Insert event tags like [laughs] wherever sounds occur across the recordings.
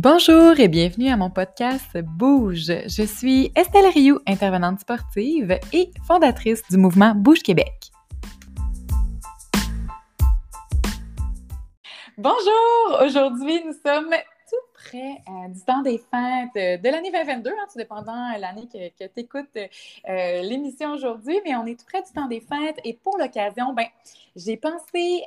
Bonjour et bienvenue à mon podcast Bouge. Je suis Estelle Rioux, intervenante sportive et fondatrice du mouvement Bouge Québec. Bonjour! Aujourd'hui, nous sommes tout près euh, du temps des fêtes de l'année 2022, hein, tout dépendant de l'année que, tu écoutes euh, l'émission aujourd'hui, mais on est tout près du temps des fêtes et pour l'occasion, ben, j'ai pensé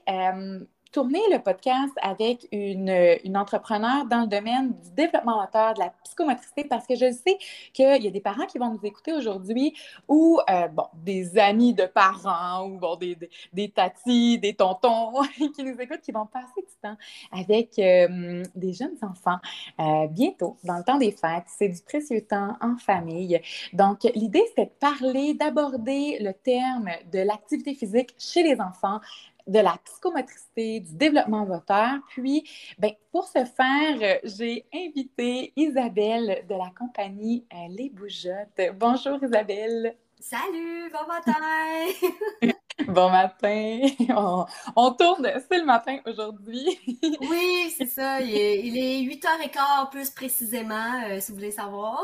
tourner le podcast avec une, une, entrepreneur dans le domaine du développement moteur, de la psychomotricité, parce que je sais qu'il y a des parents qui vont nous écouter aujourd'hui ou, euh, bon, des amis de parents ou, bon, des, des, des tatis, des tontons [laughs] qui nous écoutent, qui vont passer du temps avec euh, des jeunes enfants euh, bientôt, dans le temps des fêtes. C'est du précieux temps en famille. Donc, l'idée, c'était de parler, d'aborder le terme de l'activité physique chez les enfants, de la psychomotricité, du développement moteur. Puis, ben, pour ce faire, euh, j'ai invité Isabelle de la compagnie euh, Les Bougeottes. Bonjour Isabelle. Salut, bon matin! [laughs] bon matin! [laughs] On, tourne, c'est le matin aujourd'hui. [laughs] oui, c'est ça. Il est, 8h15 plus précisément, euh, si vous voulez savoir.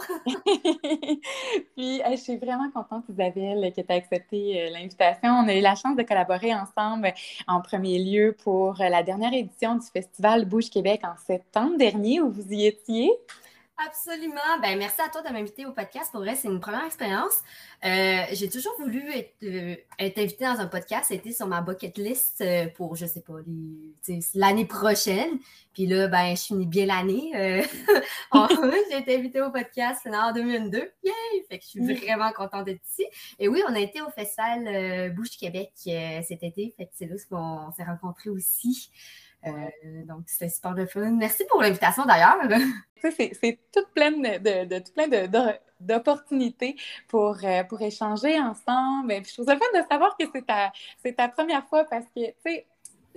Puis, je suis vraiment contente, Isabelle, que tu as accepté euh, l'invitation. On a eu la chance de collaborer ensemble en premier lieu pour la dernière édition du Festival Bouge Québec en septembre dernier, où vous y étiez. Absolument. Ben, merci à toi de m'inviter au podcast. Pour vrai, c'est une première expérience. Euh, j'ai toujours voulu être, euh, être invitée dans un podcast. C'était sur ma bucket list euh, pour, je sais pas, l'année prochaine. Puis là, ben, je finis bien l'année. [laughs] [laughs] j'ai été invitée au podcast en 2022. Yay! Fait que je suis vraiment contente d'être ici. Et oui, on a été au festival Bouche Québec cet été. Fait que c'est là qu'on s'est rencontrés aussi. Donc, c'était super de fun. Merci pour l'invitation d'ailleurs. [laughs] c'est tout plein de, de, tout plein d'opportunités pour, euh, pour échanger ensemble. je trouve ça fun de savoir que c'est ta, ta première fois parce que, tu sais,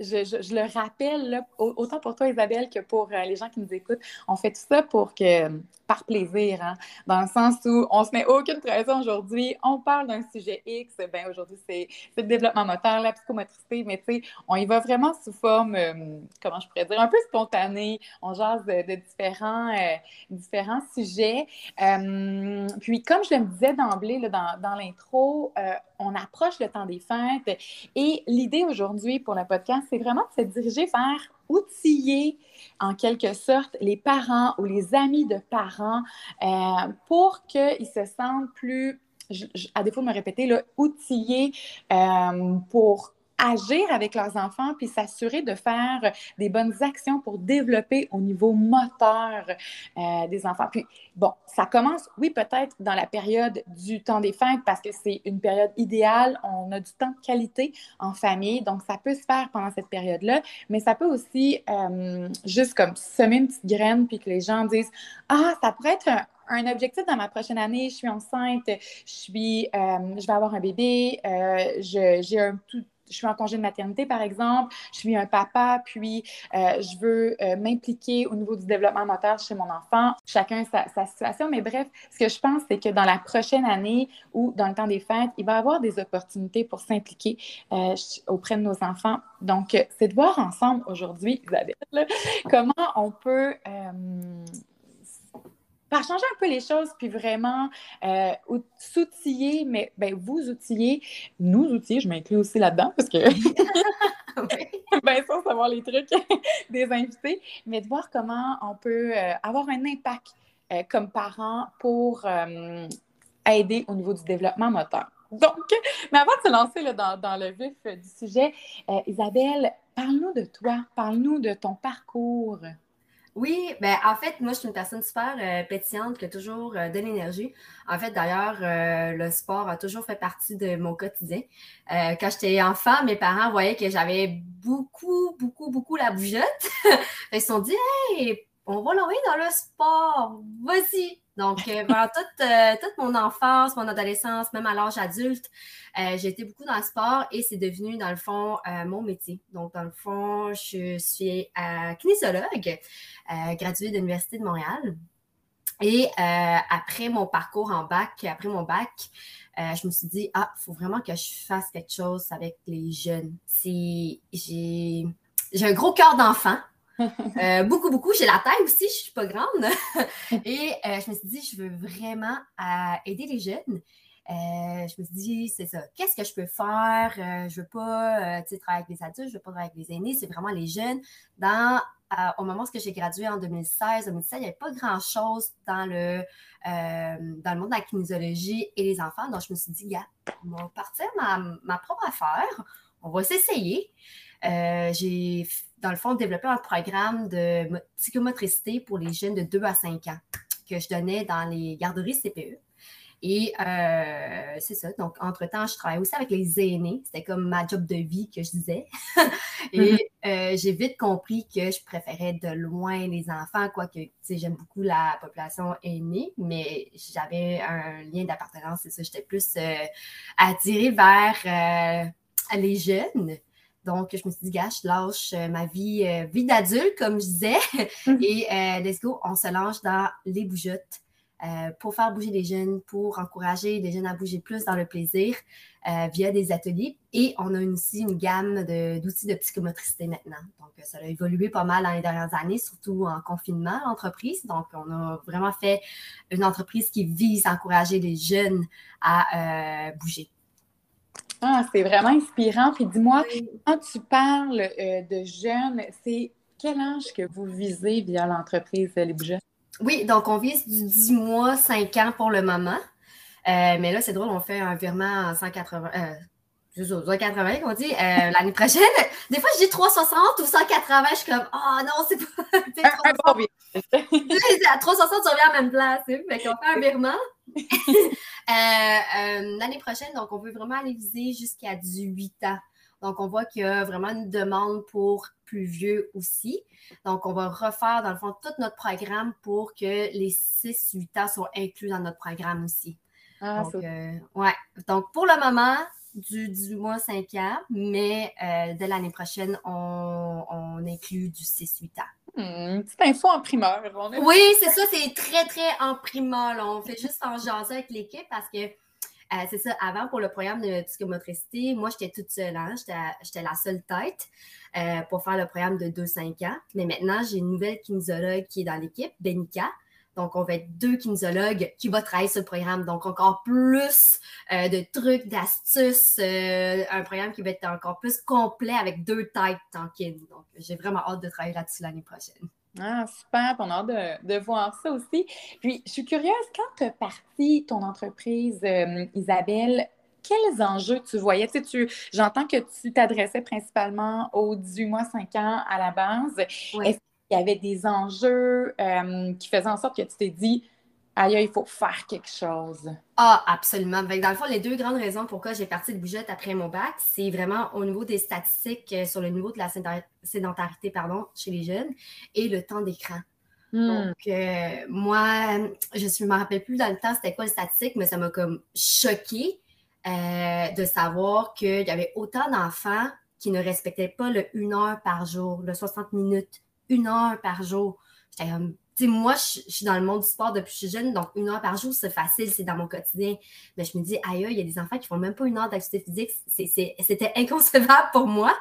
je, le rappelle, autant pour toi, Isabelle, que pour euh, les gens qui nous écoutent, on fait tout ça pour que, par plaisir, hein, dans le sens où on se met aucune pression aujourd'hui, on parle d'un sujet X, ben aujourd'hui c'est le développement moteur, la psychomotricité, mais tu sais, on y va vraiment sous forme, euh, comment je pourrais dire, un peu spontanée, on jase de, différents, euh, différents sujets. puis comme je le disais d'emblée dans, dans l'intro, on approche le temps des fêtes. Et l'idée aujourd'hui pour le podcast, c'est vraiment de se diriger vers outiller en quelque sorte les parents ou les amis de parents euh, pour qu'ils se sentent plus, à défaut de me répéter, là, outillés euh, pour agir avec leurs enfants puis s'assurer de faire des bonnes actions pour développer au niveau moteur euh, des enfants. Puis, bon, ça commence, oui, peut-être dans la période du temps des fêtes parce que c'est une période idéale. On a du temps de qualité en famille, donc ça peut se faire pendant cette période-là, mais ça peut aussi euh, juste comme semer une petite graine puis que les gens disent Ah, ça pourrait être un, objectif dans ma prochaine année, je suis enceinte, je suis, euh, je vais avoir un bébé, j'ai un tout, je suis en congé de maternité, par exemple, je suis un papa, puis euh, je veux euh, m'impliquer au niveau du développement moteur chez mon enfant. Chacun sa, situation, mais bref, ce que je pense, c'est que dans la prochaine année ou dans le temps des fêtes, il va y avoir des opportunités pour s'impliquer euh, auprès de nos enfants. Donc, c'est de voir ensemble aujourd'hui, Isabelle, [laughs] comment on peut par changer un peu les choses, puis vraiment euh, s'outiller, mais ben, vous outiller, nous outiller, je m'inclus aussi là-dedans parce que [laughs] [laughs] ben sans savoir les trucs des invités, mais de voir comment on peut euh, avoir un impact euh, comme parent pour aider au niveau du développement moteur. Donc, mais avant de se lancer là, dans, dans, le vif du sujet, Isabelle, parle-nous de toi, parle-nous de ton parcours. Oui, ben en fait, moi, je suis une personne super euh, pétillante qui a toujours euh, de l'énergie. En fait, d'ailleurs, euh, le sport a toujours fait partie de mon quotidien. quand j'étais enfant, mes parents voyaient que j'avais beaucoup, beaucoup, beaucoup la bougeotte. [laughs] Ils se sont dit, hey, on va l'envoyer dans le sport, vas-y. Donc, euh, pendant euh, toute, mon enfance, mon adolescence, même à l'âge adulte, euh, j'ai été beaucoup dans le sport et c'est devenu, dans le fond, mon métier. Donc, dans le fond, je suis kinésiologue, graduée de l'Université de Montréal. Et après mon parcours en bac, après mon bac, je me suis dit, ah, il faut vraiment que je fasse quelque chose avec les jeunes. J'ai un gros cœur d'enfant. Euh, beaucoup, beaucoup. J'ai la taille aussi, je suis pas grande. [laughs] Et euh, je me suis dit, je veux vraiment aider les jeunes. je me suis dit, c'est ça. Qu'est-ce que je peux faire? je veux pas travailler avec les adultes, je veux pas travailler avec les aînés. C'est vraiment les jeunes. Dans, au moment où j'ai gradué en 2016, 2017, il n'y avait pas grand-chose dans le, dans le monde de la kinésiologie et les enfants. Donc, je me suis dit, on va partir ma, ma propre affaire. On va s'essayer. j'ai dans le fond, développer un programme de psychomotricité pour les jeunes de 2 à 5 ans que je donnais dans les garderies CPE. Et euh, c'est ça. Donc, entre-temps, je travaillais aussi avec les aînés. C'était comme ma job de vie que je disais. [laughs] Et mm-hmm. euh, j'ai vite compris que je préférais de loin les enfants, quoique, tu sais, j'aime beaucoup la population aînée, mais j'avais un lien d'appartenance, c'est ça. J'étais plus euh, attirée vers les jeunes. Donc, je me suis dit, gars, je lâche euh, ma vie, euh, vie d'adulte, comme je disais. Mhm. [laughs] Et euh, let's go, on se lance dans les bougeottes pour faire bouger les jeunes, pour encourager les jeunes à bouger plus dans le plaisir via des ateliers. Et on a aussi une gamme d'outils de, psychomotricité maintenant. Donc, ça a évolué pas mal dans les dernières années, surtout en confinement, l'entreprise. Donc, on a vraiment fait une entreprise qui vise à encourager les jeunes à bouger. Ah, c'est vraiment inspirant. Puis dis-moi, quand tu parles euh, de jeunes, c'est quel âge que vous visez via l'entreprise Les Bougeons? Oui, donc on vise du 10 mois, 5 ans pour le moment. Euh, mais là, c'est drôle, on fait un virement en 180, euh, 180 qu'on dit, euh, [laughs] l'année prochaine. Des fois, je dis 360 ou 180, je suis comme, oh non, c'est pas. [laughs] à 360, tu reviens à la même place. Fait qu'on fait un [laughs] virement. [laughs] Euh, euh, l'année prochaine, donc, on veut vraiment aller viser jusqu'à 18 ans. Donc, on voit qu'il y a vraiment une demande pour plus vieux aussi. Donc, on va refaire, dans le fond, tout notre programme pour que les 6-8 ans soient inclus dans notre programme aussi. Ah, donc, ouais. Donc, pour le moment, du 18 mois 5 ans, mais euh, dès l'année prochaine, on, inclut du 6-8 ans. Hmm, petite info en primeur. Oui, c'est ça, c'est très, très en primeur. On fait juste en jaser avec l'équipe parce que euh, c'est ça, avant pour le programme de psychomotricité, moi j'étais toute seule, hein, j'étais la seule tête euh, pour faire le programme de 2-5 ans. Mais maintenant, j'ai une nouvelle kinésiologue qui est dans l'équipe, Benika. Donc, on va être deux kinésiologues qui vont travailler sur le programme. Donc, encore plus euh, de trucs, d'astuces, euh, un programme qui va être encore plus complet avec deux têtes en kin. Donc, j'ai vraiment hâte de travailler là-dessus l'année prochaine. Ah, super, on a hâte de, voir ça aussi. Puis, je suis curieuse, quand tu as parti ton entreprise, euh, Isabelle, quels enjeux tu voyais? Tu sais, j'entends que tu t'adressais principalement aux 18 mois, 5 ans à la base. Est-ce il y avait des enjeux euh, qui faisaient en sorte que tu t'es dit, aïe, il faut faire quelque chose? Ah, absolument. dans le fond, les deux grandes raisons pourquoi j'ai parti de Bougette après mon bac, c'est vraiment au niveau des statistiques euh, sur le niveau de la sédentarité pardon, chez les jeunes et le temps d'écran. Hmm. Donc, euh, moi, je ne me rappelle plus dans le temps c'était quoi le statistique, mais ça m'a comme choqué de savoir qu'il y avait autant d'enfants qui ne respectaient pas le 1 heure par jour, le 60 minutes une heure par jour. J'étais tu sais, moi, je, suis dans le monde du sport depuis que je suis jeune, donc une heure par jour, c'est facile, c'est dans mon quotidien. Mais je me dis, aïe, il y a des enfants qui font même pas une heure d'activité physique. C'était inconcevable pour moi.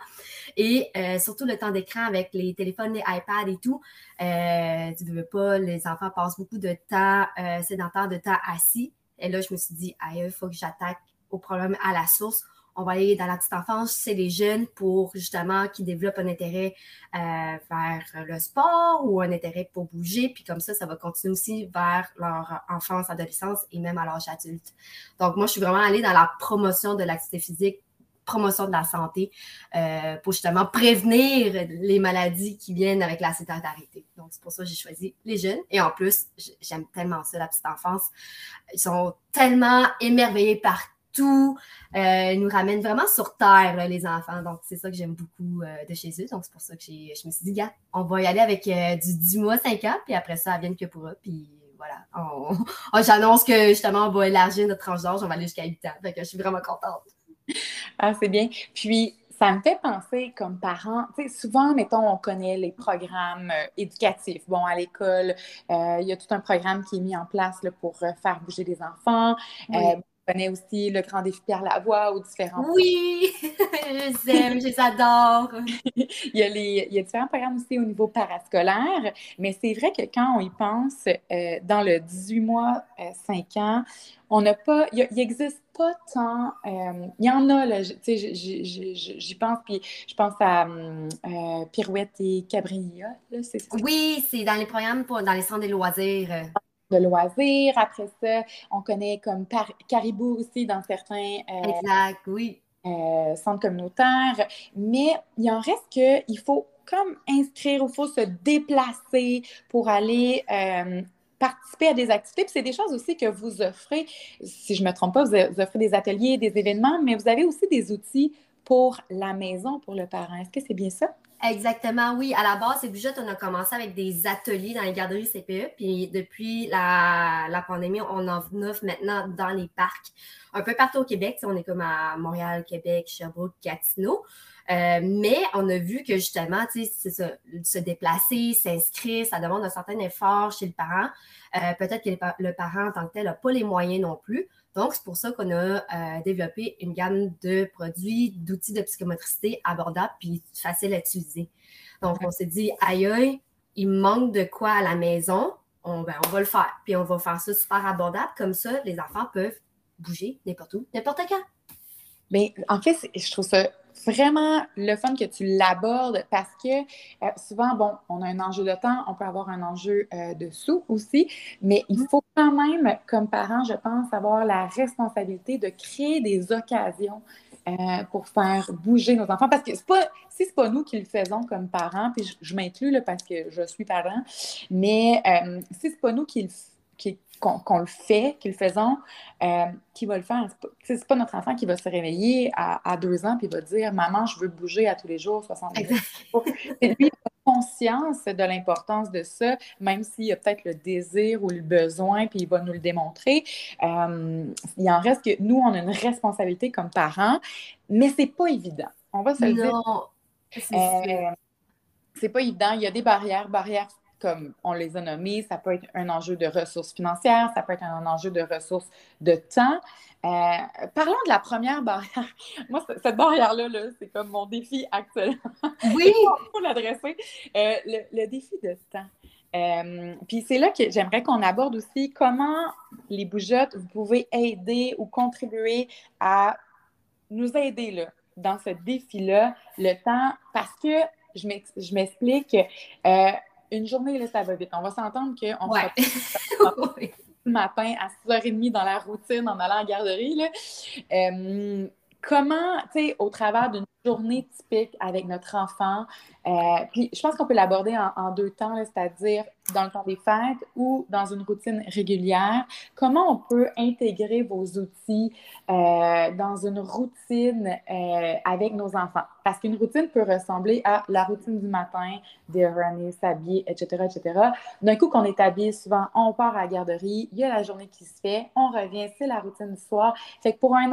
Et euh, surtout le temps d'écran avec les téléphones, les iPads et tout. Euh, tu ne veux pas, les enfants passent beaucoup de temps euh, sédentaire, de temps assis. Et là, je me suis dit, aïe, il faut que j'attaque au problème à la source on va aller dans la petite enfance, c'est les jeunes pour justement qui développent un intérêt euh, vers le sport ou un intérêt pour bouger. Puis comme ça, ça va continuer aussi vers leur enfance, adolescence et même à l'âge adulte. Donc moi, je suis vraiment allée dans la promotion de l'activité physique promotion de la santé euh, pour justement prévenir les maladies qui viennent avec la sédentarité. Donc, c'est pour ça que j'ai choisi les jeunes. Et en plus, j'aime tellement ça, la petite enfance. Ils sont tellement émerveillés par tout euh, nous ramène vraiment sur terre, les enfants. Donc, c'est ça que j'aime beaucoup euh, de chez eux. Donc, c'est pour ça que je me suis dit, gars, on va y aller avec euh, du 10 mois, 5 ans, puis après ça, elle vient que pour eux. Puis voilà, [laughs] j'annonce que justement, on va élargir notre tranche d'âge, on va aller jusqu'à 8 ans. Fait que je suis vraiment contente. Ah, c'est bien. Puis, ça me fait penser comme parent, tu sais, souvent, mettons, on connaît les programmes éducatifs. Bon, à l'école, il y a tout un programme qui est mis en place là, pour faire bouger les enfants connaît aussi le grand défi Pierre Lavoie ou différents. Oui, [laughs] je les aime, je les adore. il, y a les, il y a différents programmes aussi au niveau parascolaire, mais c'est vrai que quand on y pense, euh, dans le 18 mois, 5 euh, ans, on n'a pas, il n'existe pas tant, euh, il y en a, là, tu sais, j'y pense, puis je pense à Pirouette et Cabrilla, c'est Oui, c'est dans les programmes, pour, dans les centres des loisirs de loisirs. Après ça, on connaît comme Caribou aussi dans certains euh, oui. Euh, centres communautaires. Mais il en reste qu'il faut comme inscrire, il faut se déplacer pour aller euh, participer à des activités. Puis c'est des choses aussi que vous offrez. Si je ne me trompe pas, vous offrez des ateliers, des événements, mais vous avez aussi des outils pour la maison, pour le parent. Est-ce que c'est bien ça? Exactement, oui. À la base, c'est juste on a commencé avec des ateliers dans les garderies CPE. Puis depuis la, pandémie, on en offre maintenant dans les parcs, un peu partout au Québec. On est comme à Montréal, Québec, Sherbrooke, Gatineau. Euh, mais on a vu que justement, c'est ça, se déplacer, s'inscrire, ça demande un certain effort chez le parent. Euh, peut-être que le parent en tant que tel n'a pas les moyens non plus. Donc, c'est pour ça qu'on a euh, développé une gamme de produits, d'outils de psychomotricité abordables puis faciles à utiliser. Donc, on s'est dit, aïe aïe, il manque de quoi à la maison, on, ben, on va le faire. Puis on va faire ça super abordable, comme ça, les enfants peuvent bouger n'importe où, n'importe quand. Mais en fait, je trouve ça vraiment le fun que tu l'abordes parce que euh, souvent, bon, on a un enjeu de temps, on peut avoir un enjeu euh, de sous aussi, mais il mm-hmm. faut quand même, comme parents, je pense, avoir la responsabilité de créer des occasions euh, pour faire bouger nos enfants. Parce que c'est pas, si c'est pas nous qui le faisons comme parents, puis je, m'inclus parce que je suis parent, mais si c'est pas nous qui le qui, qu'on le fait, qu'ils le faisons, euh, qui va le faire. C'est pas, pas notre enfant qui va se réveiller à, deux ans et va dire Maman, je veux bouger à tous les jours, 60 minutes. C'est lui qui a conscience de l'importance de ça, même s'il y a peut-être le désir ou le besoin, puis il va nous le démontrer. Euh, il en reste que nous, on a une responsabilité comme parents, mais c'est pas évident. On va se le dire. Euh, c'est pas évident. Il y a des barrières, barrières comme on les a nommés, ça peut être un enjeu de ressources financières, ça peut être un enjeu de ressources de temps. Euh, parlons de la première barrière. [laughs] Moi, cette barrière-là, c'est comme mon défi actuel. [laughs] Oui! pour l'adresser. Euh, le, défi de temps. Euh, puis c'est là que j'aimerais qu'on aborde aussi comment les bougeottes, vous pouvez aider ou contribuer à nous aider là, dans ce défi-là, le temps, parce que je m'explique, une journée, là, ça va vite. On va s'entendre qu'on ouais. [laughs] le matin à 6h30 dans la routine en allant à la garderie. Là. Euh, comment, tu sais, au travers d'une journée typique avec notre enfant, euh, puis je pense qu'on peut l'aborder en, deux temps, c'est-à-dire dans le temps des fêtes ou dans une routine régulière. Comment on peut intégrer vos outils euh, dans une routine euh, avec nos enfants? Parce qu'une routine peut ressembler à la routine du matin, déjeuner, s'habiller, etc., etc. D'un coup, qu'on est habillé, souvent, on part à la garderie, il y a la journée qui se fait, on revient, c'est la routine du soir. Fait que pour un,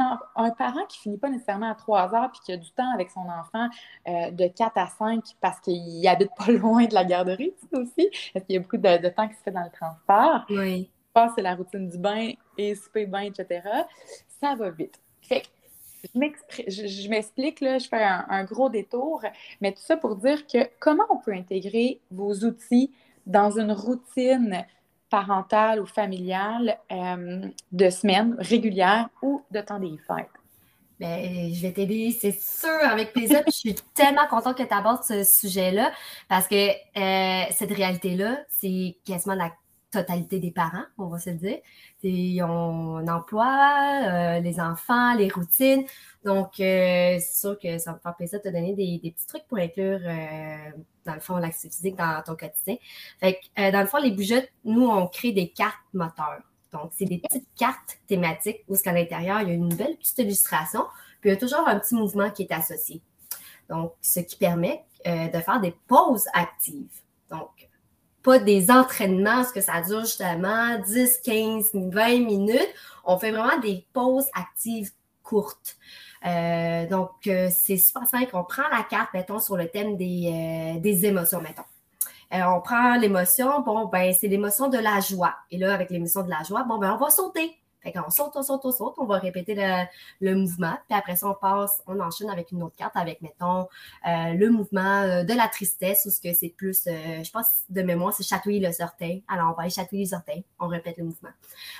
parent qui finit pas nécessairement à 3 heures puis qui a du temps avec son enfant de 4 à 5 parce qu'il habite pas [laughs] loin de la garderie aussi, parce qu'il y a beaucoup de, temps qui se fait dans le transport. Oui. C'est la routine du bain et souper, bain, etc. Ça va vite. Fait je m'explique, là, je fais un, gros détour, mais tout ça pour dire que comment on peut intégrer vos outils dans une routine parentale ou familiale euh, de semaine régulière ou de temps des fêtes? Ben, je vais t'aider, c'est sûr, avec plaisir. je suis [laughs] tellement contente que tu abordes ce sujet-là parce que euh, cette réalité-là, c'est quasiment la totalité des parents, on va se le dire. Ils ont un emploi, euh, les enfants, les routines. Donc, euh, c'est sûr que ça va me faire plaisir de te donner des, petits trucs pour inclure, dans le fond, l'activité physique dans ton quotidien. Fait que, dans le fond, les bougettes, nous, on crée des cartes moteurs. Donc, c'est des petites cartes thématiques où, à l'intérieur, il y a une belle petite illustration, puis il y a toujours un petit mouvement qui est associé. Donc, ce qui permet euh, de faire des pauses actives. Donc, pas des entraînements, ce que ça dure justement 10, 15, 20 minutes. On fait vraiment des pauses actives courtes. Euh, donc, euh, c'est super simple. On prend la carte, mettons, sur le thème des, des émotions, mettons. Euh, on prend l'émotion, bon, ben, c'est l'émotion de la joie. Et là, avec l'émotion de la joie, bon, ben, on va sauter. Fait qu'on saute, on saute, on saute, on va répéter le, mouvement. Puis après ça, on passe, on enchaîne avec une autre carte avec, mettons, euh, le mouvement euh, de la tristesse ou ce que c'est plus, euh, je pense, de mémoire, c'est chatouiller le orteil. Alors, on va aller chatouiller les orteils. On répète le mouvement.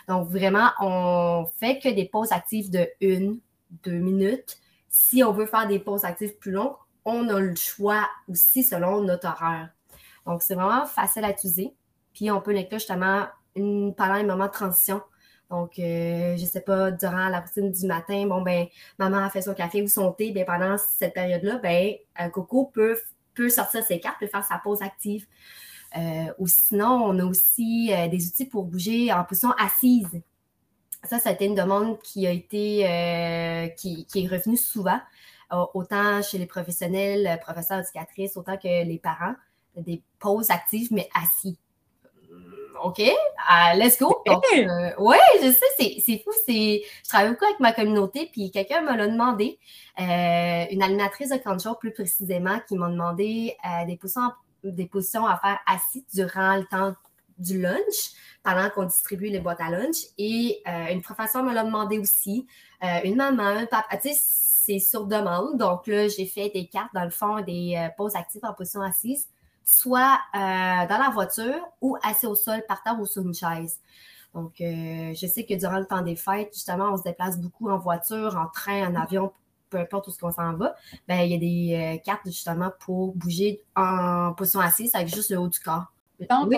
Donc, vraiment, on fait que des pauses actives de une, deux minutes. Si on veut faire des pauses actives plus longues, on a le choix aussi selon notre horaire. Donc, c'est vraiment facile à utiliser. Puis, on peut l'inclure justement pendant les moments de transition donc, euh, je sais pas, durant la routine du matin, bon, ben, maman a fait son café ou son thé, bien, pendant cette période-là, ben, Coco peut, sortir ses cartes, peut faire sa pause active. Euh, ou sinon, on a aussi euh, des outils pour bouger en position assise. Ça, ça a été une demande qui a été, qui, qui, est revenue souvent, autant chez les professionnels, professeurs éducatrices, autant que les parents, des pauses actives, mais assis. OK, uh, let's go. [laughs] Euh, oui, je sais, c'est fou. Je travaille beaucoup avec ma communauté, puis quelqu'un me l'a demandé, euh, une animatrice de canjo plus précisément, qui m'a demandé euh, des, positions, des positions à faire assis durant le temps du lunch, pendant qu'on distribue les boîtes à lunch. Et une professeure me l'a demandé aussi, une maman, un papa, tu sais, c'est sur demande. Donc là, j'ai fait des cartes, dans le fond, des pauses actives en position assise soit euh, dans la voiture ou assis au sol, par terre ou sur une chaise. Donc, euh, je sais que durant le temps des fêtes, justement, on se déplace beaucoup en voiture, en train, en avion, peu importe où ce qu'on s'en va. Ben, il y a des euh, cartes justement pour bouger en position assise avec juste le haut du corps. Donc,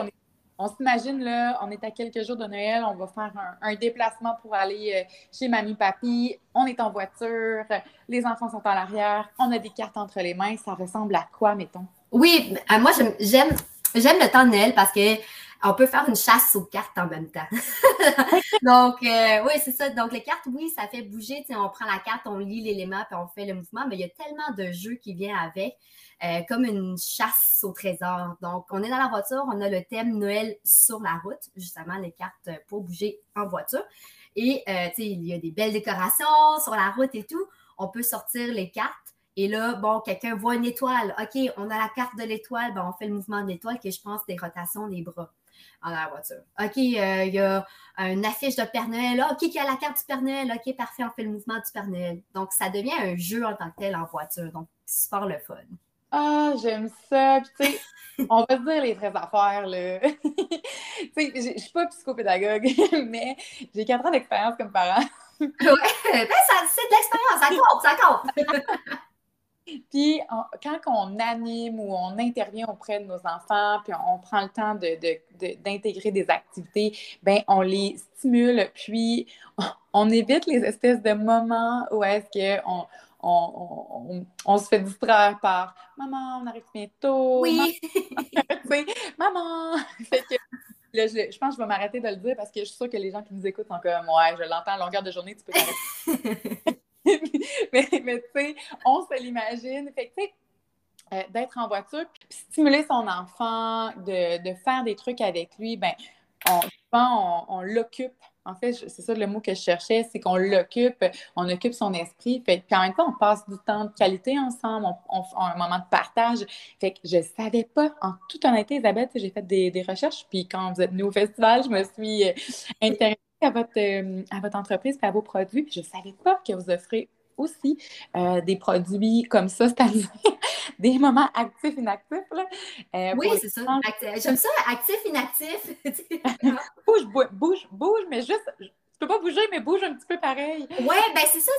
on, s'imagine, là, on est à quelques jours de Noël, on va faire un, déplacement pour aller chez mamie, papy. On est en voiture, les enfants sont à l'arrière, on a des cartes entre les mains. Ça ressemble à quoi, mettons? Oui, euh, moi, j'aime le temps de Noël parce que on peut faire une chasse aux cartes en même temps. [laughs] Donc, euh, oui, c'est ça. Donc, les cartes, oui, ça fait bouger. On prend la carte, on lit l'élément, puis on fait le mouvement, mais il y a tellement de jeux qui viennent avec, euh, comme une chasse au trésor. Donc, on est dans la voiture, on a le thème Noël sur la route, justement, les cartes pour bouger en voiture. Et, tu sais, il y a des belles décorations sur la route et tout. On peut sortir les cartes et là, bon, quelqu'un voit une étoile. OK, on a la carte de l'étoile. Ben, on fait le mouvement de l'étoile, que je pense des rotations des bras dans la voiture. OK, euh, il y a une affiche de Père Noël. OK, il y a la carte du Père Noël. OK, parfait, on fait le mouvement du Père Noël. Donc, ça devient un jeu en tant que tel en voiture. Donc, super le fun. Ah, j'aime ça. Puis, tu sais, on va se dire les vraies affaires, là. [laughs] tu sais, je suis pas psychopédagogue, [laughs] mais j'ai quatre ans d'expérience comme parent. ouais, ben, c'est de l'expérience, ça compte, ça compte. [laughs] Puis quand on anime ou on intervient auprès de nos enfants, puis on, prend le temps d'intégrer des activités, ben on les stimule, puis [laughs] on, évite les espèces de moments où est-ce qu'on on, se fait distraire par Maman, on arrive bientôt. Oui. Maman. je, pense que je vais m'arrêter de le dire parce que je suis sûre que les gens qui nous écoutent sont comme Ouais, je l'entends à longueur de journée, tu peux t'arrêter. [laughs] [laughs] mais, tu sais, on se l'imagine. Fait sais, euh, d'être en voiture, stimuler son enfant, de, de, faire des trucs avec lui, ben, on, on, on l'occupe. En fait, c'est ça le mot que je cherchais, c'est qu'on l'occupe, on occupe son esprit. Fait puis en même temps, on passe du temps de qualité ensemble, on, a un moment de partage. Fait que je savais pas, en toute honnêteté, Isabelle, j'ai fait des, des, recherches, puis quand vous êtes venue au festival, je me suis euh, intéressée à votre, euh, à votre entreprise et à vos produits. Puis je ne savais pas que vous offrez aussi euh, des produits comme ça, c'est-à-dire [laughs] des moments actifs, inactifs. Euh, oui, c'est ça. J'aime ça, actif, inactif. [laughs] [laughs] bouge, bouge, bouge, mais juste, tu peux pas bouger, mais bouge un petit peu pareil. Oui, ben c'est ça.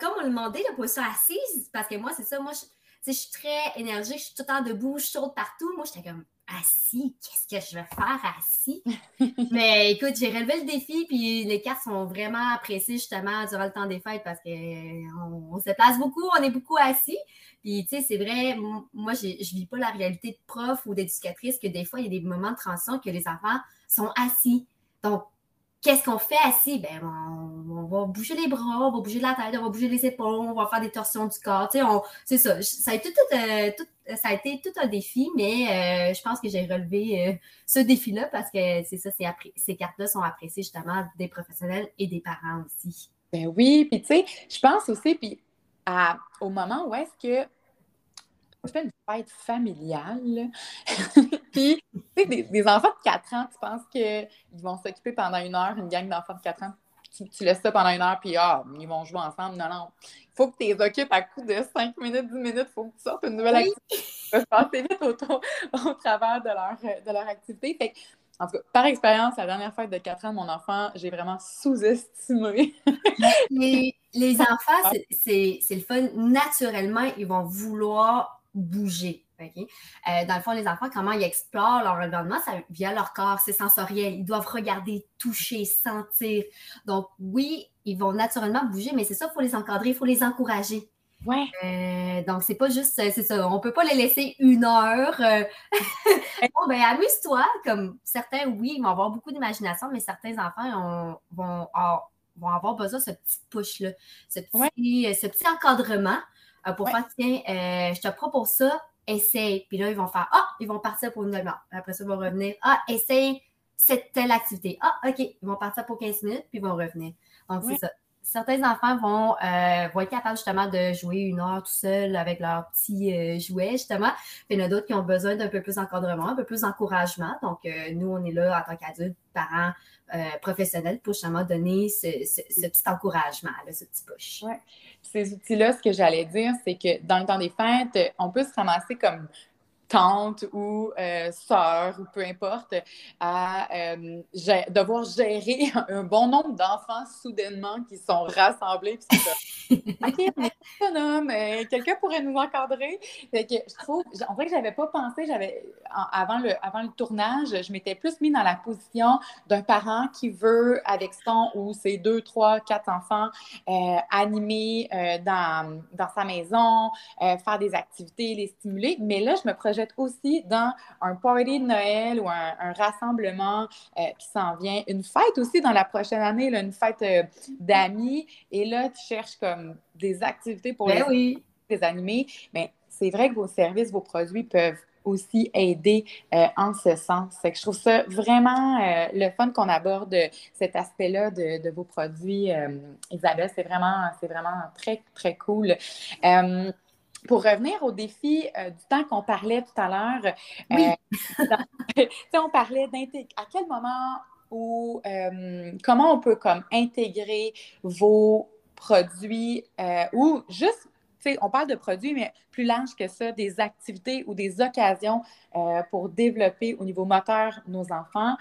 Comme on le demandait, la position assise, parce que moi, c'est ça, moi, je, je suis très énergique, je suis tout le temps debout, je saute partout. Moi, j'étais comme, assis, qu'est-ce que je vais faire assis? [laughs] Mais écoute, j'ai relevé le défi, puis les cartes sont vraiment appréciées justement durant le temps des fêtes parce qu'on on se place beaucoup, on est beaucoup assis. Puis, tu sais, c'est vrai, moi, je ne vis pas la réalité de prof ou d'éducatrice que des fois, il y a des moments de transition que les enfants sont assis. Donc, Qu'est-ce qu'on fait assis? Ben, on, va bouger les bras, on va bouger la tête, on va bouger les épaules, on va faire des torsions du corps. c'est ça. Ça a, été tout, euh, ça a été tout un défi, mais euh, je pense que j'ai relevé euh, ce défi-là parce que c'est ça, ces cartes-là sont appréciées justement des professionnels et des parents aussi. Ben oui, puis tu sais, je pense aussi, puis au moment où est-ce que je fais une fête familiale. [laughs] Puis, tu sais, des, enfants de 4 ans, tu penses qu'ils vont s'occuper pendant une heure, une gang d'enfants de 4 ans? tu, laisses ça pendant une heure, puis ah, ils vont jouer ensemble. Non, non. Il faut que tu les occupes à coup de 5 minutes, 10 minutes. Il faut que tu sortes une nouvelle activité. Tu passer vite au, travers de leur, de leur activité. Fait en tout cas, par expérience, la dernière fête de 4 ans de mon enfant, j'ai vraiment sous-estimé. les, les [laughs] enfants, c'est le fun. Naturellement, ils vont vouloir bouger. Euh, dans le fond, les enfants, comment ils explorent leur environnement, ça via leur corps, c'est sensoriel. Ils doivent regarder, toucher, sentir. Donc, oui, ils vont naturellement bouger, mais c'est ça, il faut les encadrer, il faut les encourager. Ouais. Euh, donc, c'est pas juste, c'est ça, on peut pas les laisser une heure. Euh, [laughs] bon, ben, amuse-toi. Comme certains, oui, ils vont avoir beaucoup d'imagination, mais certains enfants vont, vont, avoir besoin de ce petit push-là, ce, petit, ce petit encadrement pour faire, tiens, je te propose ça, essaye. Puis là, ils vont faire Ah, ils vont partir pour une demi-heure. Après ça, ils vont revenir. Ah, essaye cette telle activité. Ah, OK. Ils vont partir pour 15 minutes, puis ils vont revenir. Donc, c'est ça. Certains enfants vont, euh, vont, être capables justement de jouer une heure tout seul avec leurs petits euh, jouets, justement. Puis il y en a d'autres qui ont besoin d'un peu plus d'encadrement, un peu plus d'encouragement. Donc, euh, nous, on est là en tant qu'adultes, parents, professionnels pour justement donner ce, petit encouragement, ce petit push. Ouais ces outils-là, ce que j'allais dire, c'est que dans le temps des fêtes, on peut se ramasser comme tante ou euh, sœur ou peu importe, à euh, devoir gérer [laughs] un bon nombre d'enfants soudainement qui sont rassemblés. [laughs] OK, on est autonome, quelqu'un pourrait nous encadrer. que je trouve, en vrai que j'avais pas pensé, j'avais avant le, avant le tournage, je m'étais plus mis dans la position d'un parent qui veut, avec son ou ses deux, trois, quatre enfants, euh, animer euh, dans, dans sa maison, faire des activités, les stimuler. Mais là, je me projette aussi dans un party de Noël ou un, rassemblement euh, qui s'en vient, une fête aussi dans la prochaine année, une fête euh, d'amis. Et là, tu cherches comme des activités pour ben les, animer. Mais c'est vrai que vos services, vos produits peuvent aussi aider euh, en ce sens. que je trouve ça vraiment le fun qu'on aborde cet aspect-là de, vos produits, Isabelle. C'est vraiment, c'est vraiment très, très cool pour revenir au défi euh, du temps qu'on parlait tout à l'heure, euh, [laughs] on parlait d'intégrer. À quel moment ou euh, comment on peut comme intégrer vos produits ou juste, on parle de produits, mais plus large que ça, des activités ou des occasions pour développer au niveau moteur nos enfants.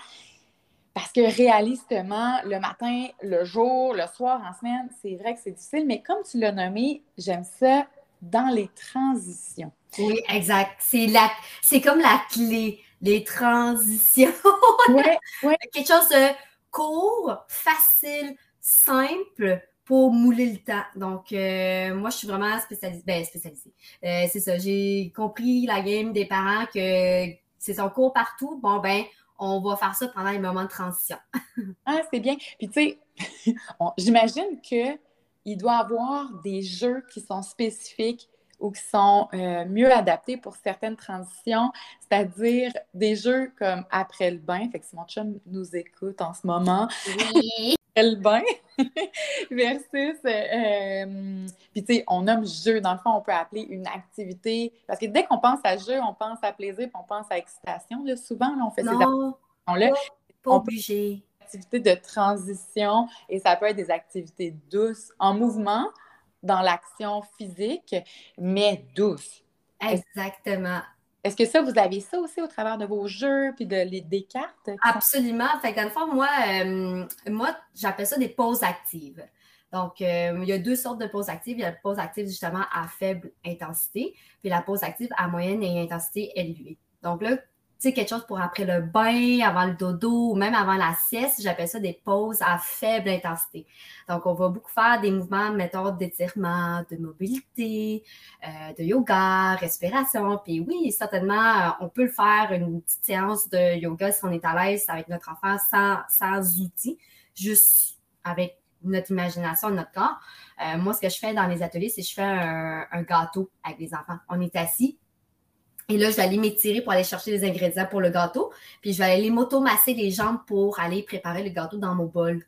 Parce que réalistement, le matin, le jour, le soir, en semaine, c'est vrai que c'est difficile, mais comme tu l'as nommé, j'aime ça dans les transitions. Oui, exact. C'est la, c'est comme la clé, les transitions. [laughs] ouais, ouais. Quelque chose de court, facile, simple pour mouler le temps. Donc, euh, moi, je suis vraiment spécialisée. Ben, spécialisée. Euh, c'est ça. J'ai compris la game des parents que c'est son cours partout. Bon, ben, on va faire ça pendant les moments de transition. [laughs] ah, c'est bien. Puis, tu sais, [laughs] j'imagine que il doit avoir des jeux qui sont spécifiques ou qui sont euh, mieux adaptés pour certaines transitions, c'est-à-dire des jeux comme après le bain. Fait que si mon chum nous écoute en ce moment, oui. [laughs] après le bain [laughs] versus. Euh, puis tu sais, on nomme jeu. Dans le fond, on peut appeler une activité. Parce que dès qu'on pense à jeu, on pense à plaisir, puis on pense à excitation. Là, souvent, là, on fait ces actions-là. Pas obligé activités de transition et ça peut être des activités douces en mouvement dans l'action physique, mais douces. Exactement. Est-ce que ça, vous avez ça aussi au travers de vos jeux puis de, les, des cartes? Absolument. Fait dans le fond, moi, euh, moi j'appelle ça des pauses actives. Donc, euh, il y a deux sortes de pauses actives. Il y a la pause active justement à faible intensité, puis la pause active à moyenne et intensité élevée. Donc là, sais, quelque chose pour après le bain, avant le dodo, ou même avant la sieste, j'appelle ça des pauses à faible intensité. Donc, on va beaucoup faire des mouvements, mettons, d'étirement, de mobilité, euh, de yoga, respiration. Puis oui, certainement, euh, on peut le faire une petite séance de yoga si on est à l'aise avec notre enfant sans, sans outils, juste avec notre imagination, notre corps. Euh, moi, ce que je fais dans les ateliers, c'est que je fais un, un gâteau avec les enfants. On est assis, et là, je vais aller m'étirer pour aller chercher les ingrédients pour le gâteau. Puis je vais aller m'automasser les jambes pour aller préparer le gâteau dans mon bol.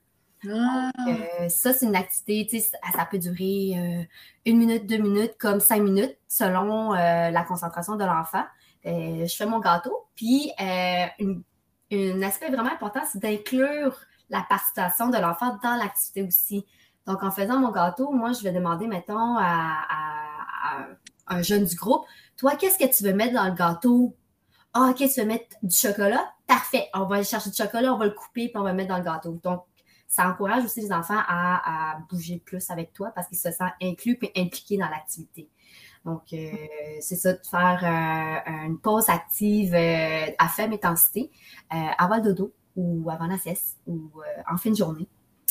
Ah. Euh, ça, c'est une activité, tu sais, ça peut durer euh, une minute, deux minutes, comme cinq minutes, selon euh, la concentration de l'enfant. je fais mon gâteau. Puis, un aspect vraiment important, c'est d'inclure la participation de l'enfant dans l'activité aussi. Donc, en faisant mon gâteau, moi, je vais demander, mettons, à, un jeune du groupe, toi, qu'est-ce que tu veux mettre dans le gâteau? Ah, OK, tu veux mettre du chocolat? Parfait. On va aller chercher du chocolat, on va le couper, puis on va le mettre dans le gâteau. Donc, ça encourage aussi les enfants à, bouger plus avec toi parce qu'ils se sentent inclus et impliqués dans l'activité. Donc, euh, c'est ça, de faire euh, une pause active euh, à faible intensité avant le dodo ou avant la sieste ou en fin de journée.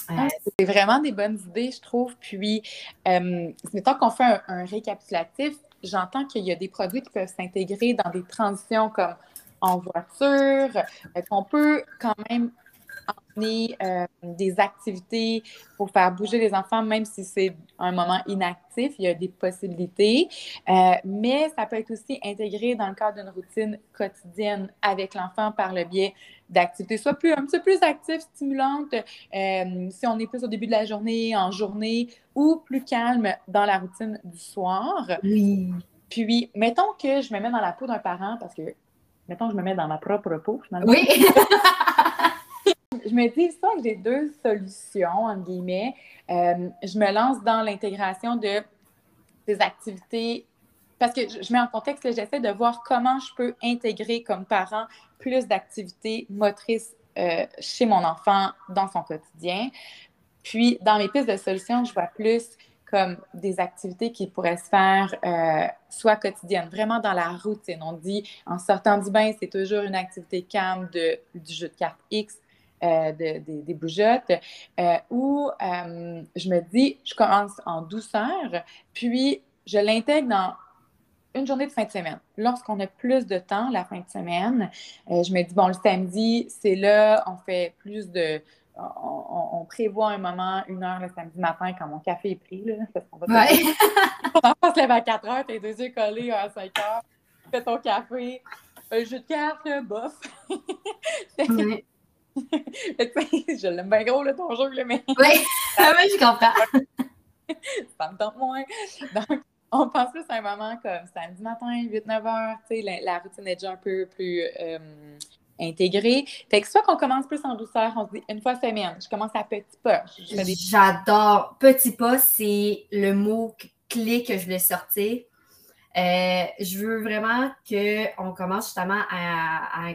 Ah, c'est vraiment des bonnes idées, je trouve. Puis, mettons qu'on fait un, récapitulatif, j'entends qu'il y a des produits qui peuvent s'intégrer dans des transitions comme en voiture, qu'on peut quand même emmener euh, des activités pour faire bouger les enfants, même si c'est un moment inactif, il y a des possibilités. Euh, mais ça peut être aussi intégré dans le cadre d'une routine quotidienne avec l'enfant par le biais d'activités soit plus, un petit peu plus actives, stimulantes, euh, si on est plus au début de la journée, en journée, ou plus calme dans la routine du soir. Oui. Puis, mettons que je me mets dans la peau d'un parent, parce que, mettons que je me mets dans ma propre peau, finalement. Oui. [laughs] je me dis ça que j'ai deux solutions, entre guillemets. Euh, je me lance dans l'intégration de des activités parce que je mets en contexte, j'essaie de voir comment je peux intégrer comme parent plus d'activités motrices euh, chez mon enfant dans son quotidien. Puis, dans mes pistes de solutions, je vois plus comme des activités qui pourraient se faire euh, soit quotidiennes, vraiment dans la routine. On dit en sortant du bain, c'est toujours une activité calme de, du jeu de cartes X euh, des bougeottes, euh, où euh, je me dis, je commence en douceur, puis je l'intègre dans une journée de fin de semaine. Lorsqu'on a plus de temps la fin de semaine, je me dis, bon, le samedi, c'est là, on fait plus de... On, prévoit un moment, une heure le samedi matin quand mon café est pris, là, parce qu'on va ouais. [laughs] on se lever à 4 heures, tes deux yeux collés à 5 heures, fais ton café, un jeu de cartes, bof. [laughs] [laughs] je l'aime bien gros, là, ton jeu, là, mais. Oui, ah oui, je comprends. [laughs] ça me tente moins. Donc, on pense plus à un moment comme samedi matin, 8-9 heures, tu sais, la, routine est déjà un peu plus euh, intégrée. Fait que soit qu'on commence plus en douceur, on se dit une fois semaine, je commence à petit pas. J'adore. Petit pas, c'est le mot clé que je voulais sortir. Euh, je veux vraiment qu'on commence justement à, à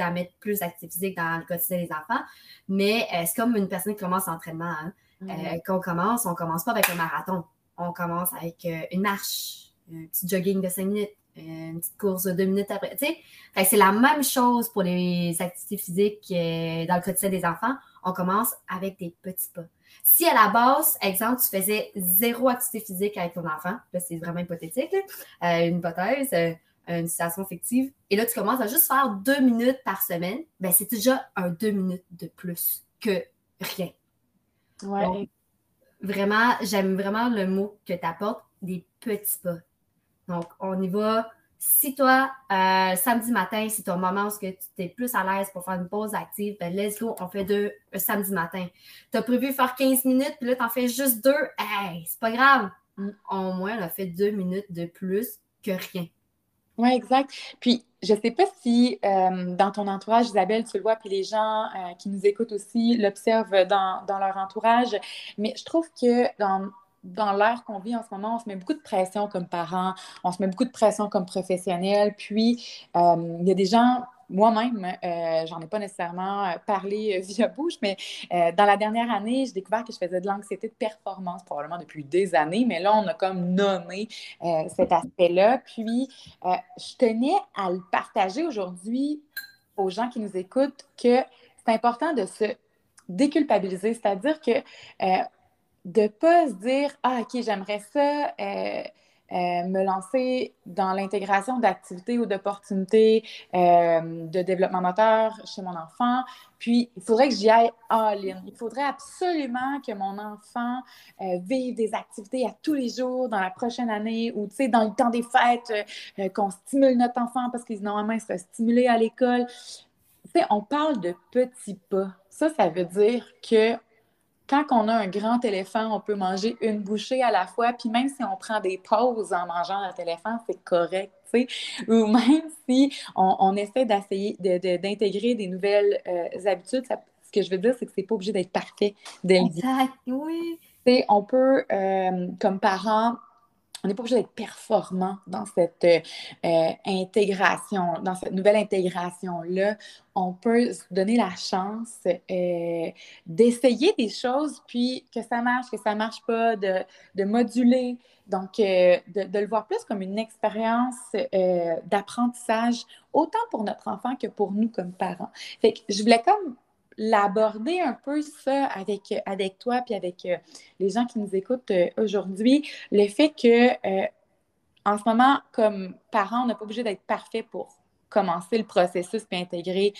à, mettre plus d'activité physique dans le quotidien des enfants. Mais euh, c'est comme une personne qui commence l'entraînement. Hein. Euh, quand on commence, on commence pas avec un marathon. On commence avec euh, une marche, un petit jogging de 5 minutes, une petite course de 2 minutes après. c'est la même chose pour les activités physiques dans le quotidien des enfants. On commence avec des petits pas. Si à la base, exemple, tu faisais zéro activité physique avec ton enfant, là, c'est vraiment hypothétique, une hypothèse, une situation fictive, et là, tu commences à juste faire deux minutes par semaine, ben c'est déjà un deux minutes de plus que rien. Ouais. vraiment, j'aime vraiment le mot que tu apportes, des petits pas. Donc, on y va. Si toi, euh, samedi matin, c'est ton moment où tu es plus à l'aise pour faire une pause active, ben let's go, on fait deux un samedi matin. Tu as prévu faire 15 minutes, puis là, tu en fais juste deux. Hey, c'est pas grave. Mm. Au moins, on a fait deux minutes de plus que rien. Oui, exact. Puis, je ne sais pas si euh, dans ton entourage, Isabelle, tu le vois, puis les gens euh, qui nous écoutent aussi l'observent dans, dans, leur entourage, mais je trouve que dans, dans l'ère qu'on vit en ce moment, on se met beaucoup de pression comme parents, on se met beaucoup de pression comme professionnels, puis euh, il y a des gens moi-même, euh, j'en ai pas nécessairement euh, parlé euh, via bouche, mais dans la dernière année, j'ai découvert que je faisais de l'anxiété de performance, probablement depuis des années, mais là, on a comme nommé cet aspect-là. Puis, je tenais à le partager aujourd'hui aux gens qui nous écoutent que c'est important de se déculpabiliser, c'est-à-dire que de ne pas se dire Ah, OK, j'aimerais ça euh, me lancer dans l'intégration d'activités ou d'opportunités euh, de développement moteur chez mon enfant. Puis, il faudrait que j'y aille all-in. Il faudrait absolument que mon enfant euh, vive des activités à tous les jours dans la prochaine année ou, tu sais, dans le temps des fêtes, qu'on stimule notre enfant parce qu'il normalement, il se fait stimuler à l'école. Tu sais, on parle de petits pas. Ça, ça veut dire que quand on a un grand éléphant, on peut manger une bouchée à la fois, puis même si on prend des pauses en mangeant notre éléphant, c'est correct. Ou même [laughs] si on, essaie d'essayer d'intégrer des nouvelles euh, habitudes, ce que je veux dire, c'est que c'est pas obligé d'être parfait dès le Exact, oui. on peut, euh, comme parents, on n'est pas obligé d'être performant dans cette euh, intégration, dans cette nouvelle intégration-là. On peut se donner la chance euh, d'essayer des choses, puis que ça marche, que ça ne marche pas, de, de moduler. Donc, euh, de, de, le voir plus comme une expérience d'apprentissage, autant pour notre enfant que pour nous comme parents. Fait je voulais comme l'aborder un peu ça avec, avec toi puis avec euh, les gens qui nous écoutent euh, aujourd'hui. Le fait que euh, en ce moment, comme parents, on n'est pas obligé d'être parfait pour commencer le processus puis intégrer,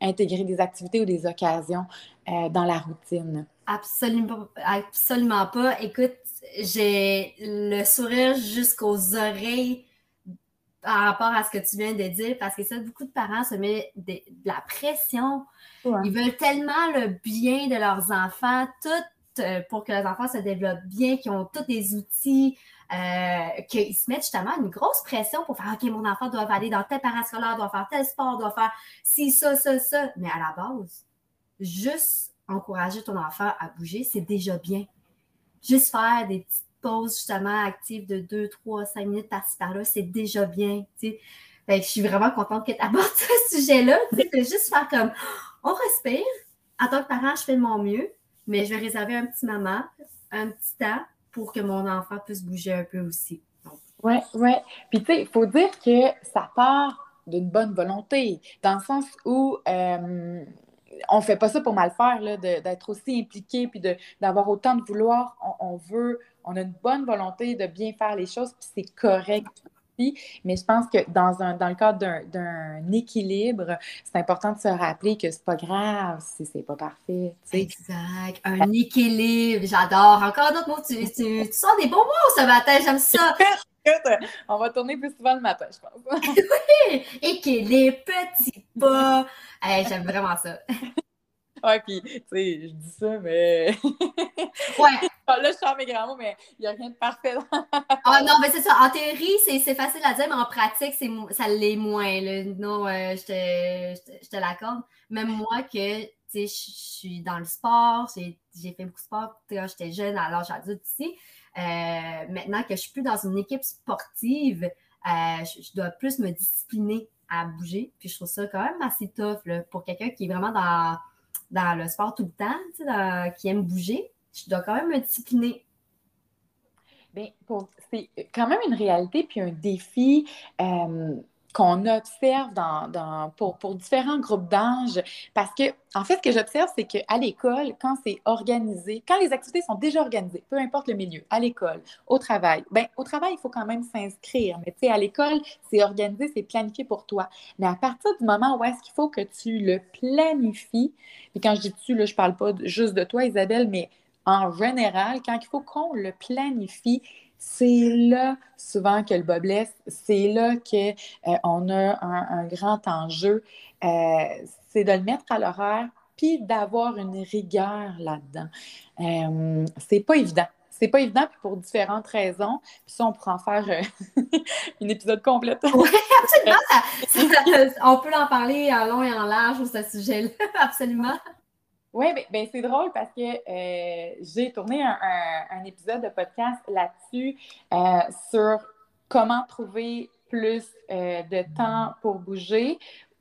intégrer des activités ou des occasions dans la routine. Absolument, absolument pas. Écoute, j'ai le sourire jusqu'aux oreilles par rapport à ce que tu viens de dire, parce que ça, beaucoup de parents se mettent de, la pression. Ils veulent tellement le bien de leurs enfants, tout euh, pour que leurs enfants se développent bien, qu'ils ont tous des outils, euh, qu'ils se mettent justement une grosse pression pour faire OK, mon enfant doit aller dans tel parascolaire, doit faire tel sport, doit faire ci, ça, ça, ça. Mais à la base, juste encourager ton enfant à bouger, c'est déjà bien. Juste faire des petites pause justement active de 2, 3, 5 minutes par-ci par-là, c'est déjà bien. je suis vraiment contente que tu abordes [laughs] ce sujet-là. C'est juste faire comme on respire. En tant que parent, je fais de mon mieux, mais je vais réserver un petit moment, un petit temps pour que mon enfant puisse bouger un peu aussi. Oui, oui. Puis, tu sais, il faut dire que ça part d'une bonne volonté, dans le sens où euh, on fait pas ça pour mal faire, d'être aussi impliqué, puis d'avoir autant de vouloir. on, veut on a une bonne volonté de bien faire les choses, puis c'est correct aussi. Mais je pense que dans, un, dans le cadre d'un équilibre, c'est important de se rappeler que c'est pas grave si c'est pas parfait. Exact. Un équilibre, j'adore. Encore d'autres mots, tu, tu, tu sors des bons mots ce matin, j'aime ça. [laughs] On va tourner plus souvent le matin, je pense. [laughs] oui! Équilibre, petit pas. J'aime vraiment ça. Ouais, puis, tu sais, je dis ça, mais. ouais. Là, je sors mes grands mots, mais il n'y a rien de parfait. [laughs] ah non, mais c'est ça. En théorie, c'est facile à dire, mais en pratique, ça l'est moins. Là. Non, euh, je te, je te, l'accorde. Même moi, que, je suis dans le sport, j'ai fait beaucoup de sport quand j'étais jeune à l'âge adulte ici. Euh, maintenant que je suis plus dans une équipe sportive, euh, je, dois plus me discipliner à bouger. Puis je trouve ça quand même assez tough là, pour quelqu'un qui est vraiment dans dans le sport tout le temps, qui aime bouger, je dois quand même me discipliner. Bien, c'est quand même une réalité puis un défi. Euh, qu'on observe dans, pour, pour, différents groupes d'âge. Parce que, en fait, ce que j'observe, c'est qu'à l'école, quand c'est organisé, quand les activités sont déjà organisées, peu importe le milieu, à l'école, au travail, ben au travail, il faut quand même s'inscrire. Mais tu sais, à l'école, c'est organisé, c'est planifié pour toi. Mais à partir du moment où est-ce qu'il faut que tu le planifies, et quand je dis tu, là, je parle pas juste de toi, Isabelle, mais en général, quand il faut qu'on le planifie, c'est là souvent que le bas blesse, c'est là qu'on euh, a un, grand enjeu, euh, c'est de le mettre à l'horaire, puis d'avoir une rigueur là-dedans. Euh, c'est pas évident. C'est pas évident, pour différentes raisons. Puis ça, on pourra en faire [laughs] un épisode complet. oui, absolument. on peut en parler en long et en large sur ce sujet-là, [laughs] absolument. Oui, ben, ben, c'est drôle parce que euh, j'ai tourné un, épisode de podcast là-dessus euh, sur comment trouver plus euh, de temps pour bouger.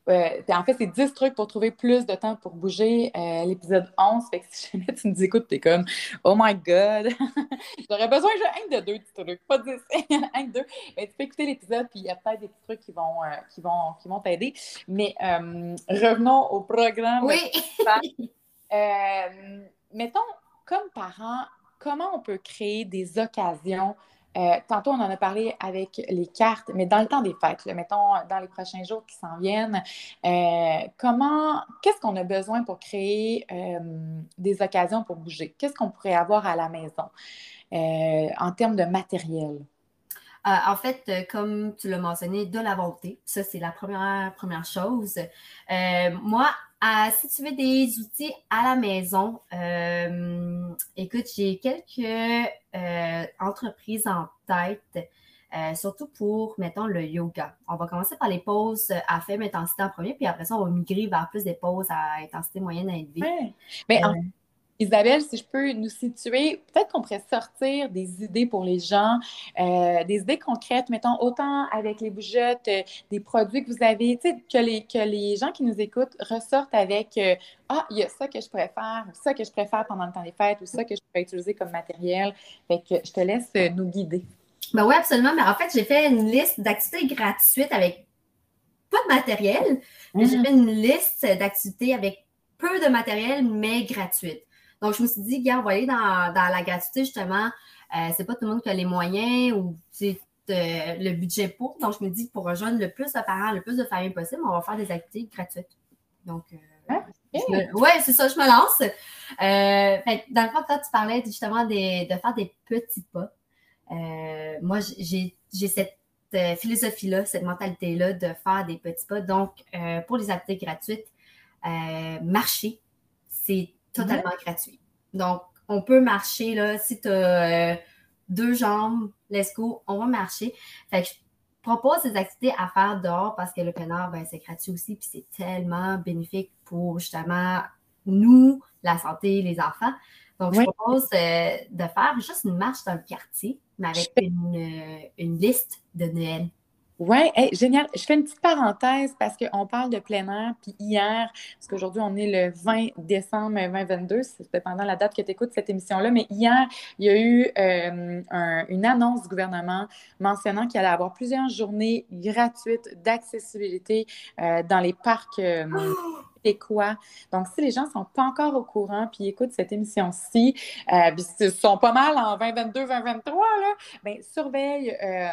en fait, c'est 10 trucs pour trouver plus de temps pour bouger. L'épisode 11, fait que si jamais tu nous écoutes, t'es comme « Oh my God! [laughs] J'aurais besoin de un de deux trucs, pas 10, [laughs] un de deux. » tu peux écouter l'épisode, puis il y a peut-être des petits trucs qui vont qui vont, qui vont t'aider. Mais revenons au programme. Oui! Euh, mettons, comme parent, comment on peut créer des occasions? Euh, tantôt, on en a parlé avec les cartes, mais dans le temps des fêtes, mettons dans les prochains jours qui s'en viennent, euh, comment, qu'est-ce qu'on a besoin pour créer des occasions pour bouger? Qu'est-ce qu'on pourrait avoir à la maison en termes de matériel? en fait, comme tu l'as mentionné, de la volonté. Ça, c'est la première, première chose. moi, si tu veux des outils à la maison, euh, écoute, j'ai quelques euh, entreprises en tête. surtout pour, mettons, le yoga. On va commencer par les pauses à faible intensité en premier, puis après ça, on va migrer vers plus des pauses à intensité moyenne à élevée. Mais Isabelle, si je peux nous situer, peut-être qu'on pourrait sortir des idées pour les gens, euh, des idées concrètes, mettons, autant avec les bougeottes, euh, des produits que vous avez, que les, que les gens qui nous écoutent ressortent avec euh, Ah, il y a ça que je préfère, ça que je préfère pendant le temps des fêtes, ou ça que je pourrais utiliser comme matériel. Fait que je te laisse nous guider. Ben oui, absolument. Mais en fait, j'ai fait une liste d'activités gratuites avec pas de matériel. mais J'ai mmh. fait une liste d'activités avec peu de matériel, mais gratuite. Donc, je me suis dit, gars, on va aller dans, la gratuité, justement. Euh, c'est pas tout le monde qui a les moyens ou euh, le budget pour. Donc, je me dis, pour rejoindre le plus de parents, le plus de familles possible, on va faire des activités gratuites. Donc, euh, ah, ouais, c'est ça, je me lance. dans le fond, quand tu parlais justement de faire des petits pas, moi, j'ai cette philosophie-là, cette mentalité-là de faire des petits pas. Donc, pour les activités gratuites, marcher, c'est totalement gratuit. Donc, on peut marcher, là, si tu as euh, deux jambes, let's go, on va marcher. Fait que je propose des activités à faire dehors parce que le plein air, ben, c'est gratuit aussi, puis c'est tellement bénéfique pour justement nous, la santé, les enfants. Donc, je propose euh, de faire juste une marche dans le quartier, mais avec une, euh, une liste de Noël. Oui, génial. Je fais une petite parenthèse parce qu'on parle de plein air. Puis hier, parce qu'aujourd'hui, on est le 20 décembre 2022, c'était pendant la date que tu écoutes cette émission-là, mais hier, il y a eu euh, une annonce du gouvernement mentionnant qu'il allait avoir plusieurs journées gratuites d'accessibilité euh, dans les parcs. Euh! C'est quoi. Donc, si les gens sont pas encore au courant puis écoutent cette émission-ci, euh, ils sont pas mal en 2022, 2023, là, bien, surveille euh,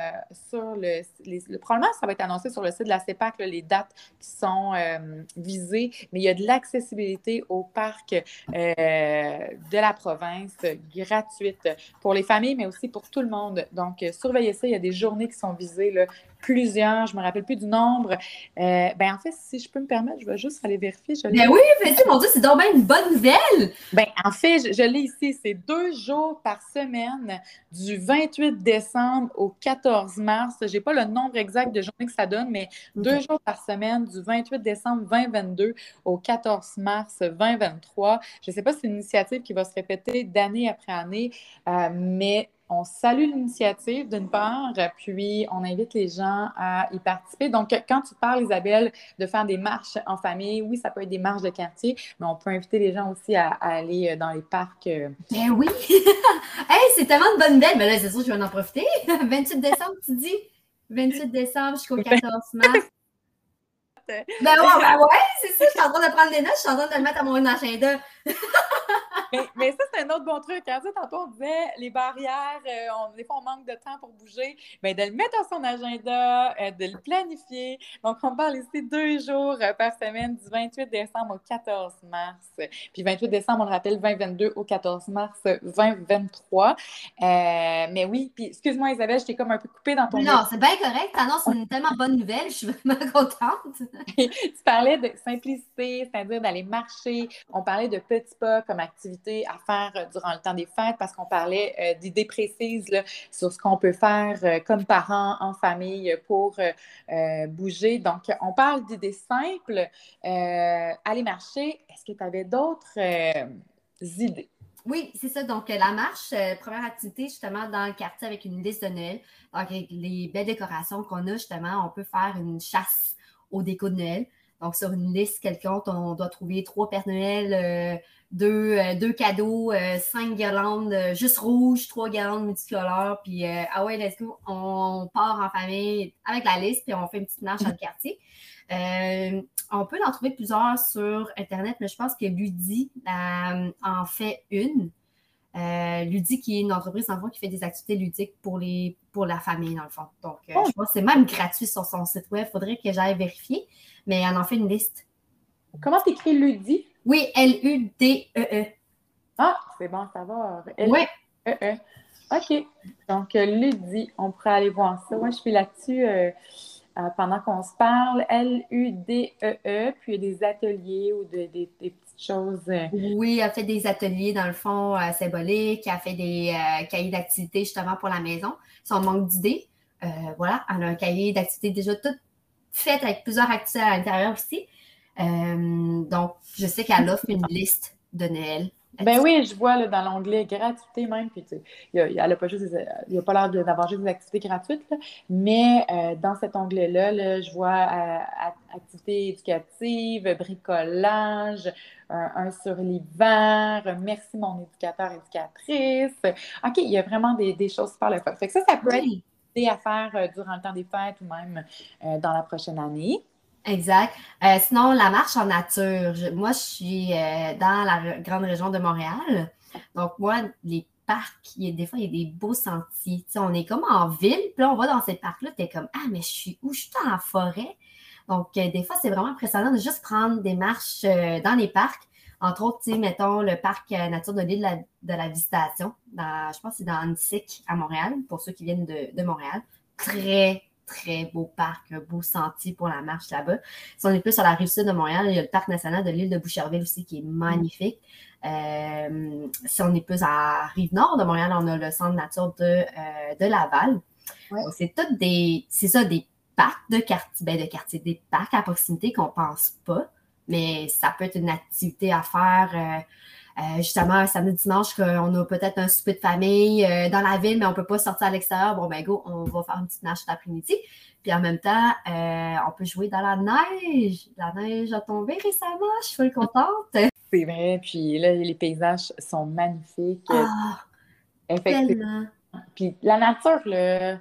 sur le, le, Probablement, ça va être annoncé sur le site de la CEPAC, les dates qui sont euh, visées, mais il y a de l'accessibilité au parc de la province gratuite pour les familles, mais aussi pour tout le monde. Donc, surveillez ça. Il y a des journées qui sont visées plusieurs, je ne me rappelle plus du nombre. Euh, ben, en fait, si je peux me permettre, je vais juste aller vérifier. ben oui, mon Dieu, c'est donc bien une bonne nouvelle! Ben, en fait, je, l'ai ici, c'est deux jours par semaine, du 28 décembre au 14 mars. Je n'ai pas le nombre exact de journées que ça donne, mais deux jours par semaine, du 28 décembre 2022 au 14 mars 2023. Je ne sais pas si c'est une initiative qui va se répéter d'année après année, euh, mais on salue l'initiative d'une part, puis on invite les gens à y participer. Donc, quand tu parles, Isabelle, de faire des marches en famille, oui, ça peut être des marches de quartier, mais on peut inviter les gens aussi à, aller euh, dans les parcs. Euh. Ben oui! [laughs] hey, c'est tellement de bonnes nouvelles! Mais là, c'est sûr que je vais en profiter. [laughs] 28 décembre, tu dis? 28 décembre jusqu'au 14 mars. [laughs] Ben ouais, ben ouais, c'est ça, je suis en train de prendre des notes, je suis en train de le mettre à mon agenda. Mais, ça, c'est un autre bon truc. Hein. tantôt, on disait les barrières, euh, des fois, on manque de temps pour bouger. Bien, de le mettre à son agenda, euh, de le planifier. Donc, on parle ici deux jours euh, par semaine, du 28 décembre au 14 mars. Puis, 28 décembre, on le rappelle, 2022 au 14 mars 2023. mais oui, puis excuse-moi, Isabelle, je t'ai comme un peu coupé dans ton. Non, c'est bien correct. c'est une tellement bonne nouvelle. Je suis vraiment contente. [laughs] tu parlais de simplicité, c'est-à-dire d'aller marcher. On parlait de petits pas comme activité à faire euh, durant le temps des fêtes parce qu'on parlait euh, d'idées précises sur ce qu'on peut faire euh, comme parents en famille pour bouger. Donc, on parle d'idées simples. aller marcher, est-ce que tu avais d'autres idées? Oui, c'est ça. Donc, la marche, première activité justement dans le quartier avec une liste de Noël. Donc, avec les belles décorations qu'on a, justement, on peut faire une chasse au déco de Noël. Donc, sur une liste quelconque, on doit trouver trois Pères Noël, deux, euh, deux, cadeaux, euh, cinq guirlandes juste rouges, trois guirlandes multicolores. Puis, ah ouais, let's go, on part en famille avec la liste, puis on fait une petite marche dans le quartier. on peut en trouver plusieurs sur Internet, mais je pense que Ludi en fait une. Ludi, qui est une entreprise, en fond, qui fait des activités ludiques pour, les, pour la famille, dans le fond. Donc, je oh. pense que c'est même gratuit sur son site web. Il faudrait que j'aille vérifier mais elle en fait une liste. Comment t'écris Ludi? Oui, L-U-D-E-E. -E. Ah, c'est bon à savoir. Oui. E-E. OK. Donc, Ludi, on pourrait aller voir ça. Moi, je suis là-dessus euh, euh, pendant qu'on se parle. L-U-D-E-E, -E, puis il y a des ateliers ou des, petites choses. Euh. Oui, elle fait des ateliers, dans le fond, symboliques. Elle fait des cahiers d'activités, justement, pour la maison. Si on manque d'idées, voilà, elle a un cahier d'activités déjà tout fait avec plusieurs activités à l'intérieur aussi. Donc, je sais qu'elle offre une liste de Noël ben oui, je vois là, dans l'onglet gratuité même, puis il n'y a, pas a pas l'air d'avoir juste des activités gratuites, mais euh, dans cet onglet-là, je vois euh, activités éducatives, bricolage, un sur l'hiver, merci mon éducateur, éducatrice. OK, il y a vraiment des, choses super le fun. Fait que ça, ça peut être à faire euh, durant le temps des fêtes ou même dans la prochaine année. Exact. Euh, sinon, la marche en nature. moi, je suis euh, dans la grande région de Montréal. Donc, moi, les parcs, il y a, des fois, il y a des beaux sentiers. on est comme en ville, puis là, on va dans ces parcs-là, tu es comme Ah, mais je suis où? Je suis dans la forêt? Donc, euh, des fois, c'est vraiment impressionnant de juste prendre des marches dans les parcs. Entre autres, mettons le parc nature de l'île de, la Visitation. je pense que c'est dans Annecy, à Montréal, pour ceux qui viennent de, de Montréal. Très, très beau parc, un beau sentier pour la marche là-bas. Si on est plus à la rive sud de Montréal, il y a le parc national de l'île de Boucherville aussi qui est magnifique. Euh, si on est plus à rive nord de Montréal, on a le centre nature de, euh, de Laval. C'est toutes des, c'est ça, des parcs de quartier, ben de quartier, des parcs à proximité qu'on pense pas, mais ça peut être une activité à faire. Euh, euh, justement, samedi, dimanche, qu'on a peut-être un souper de famille euh, dans la ville, mais on ne peut pas sortir à l'extérieur. Bon, ben go, on va faire une petite nage cet après-midi. Puis en même temps, euh, on peut jouer dans la neige. La neige a tombé récemment, je suis contente. [laughs] C'est vrai, puis là, les paysages sont magnifiques. Ah, Effectivement. Puis la nature, là,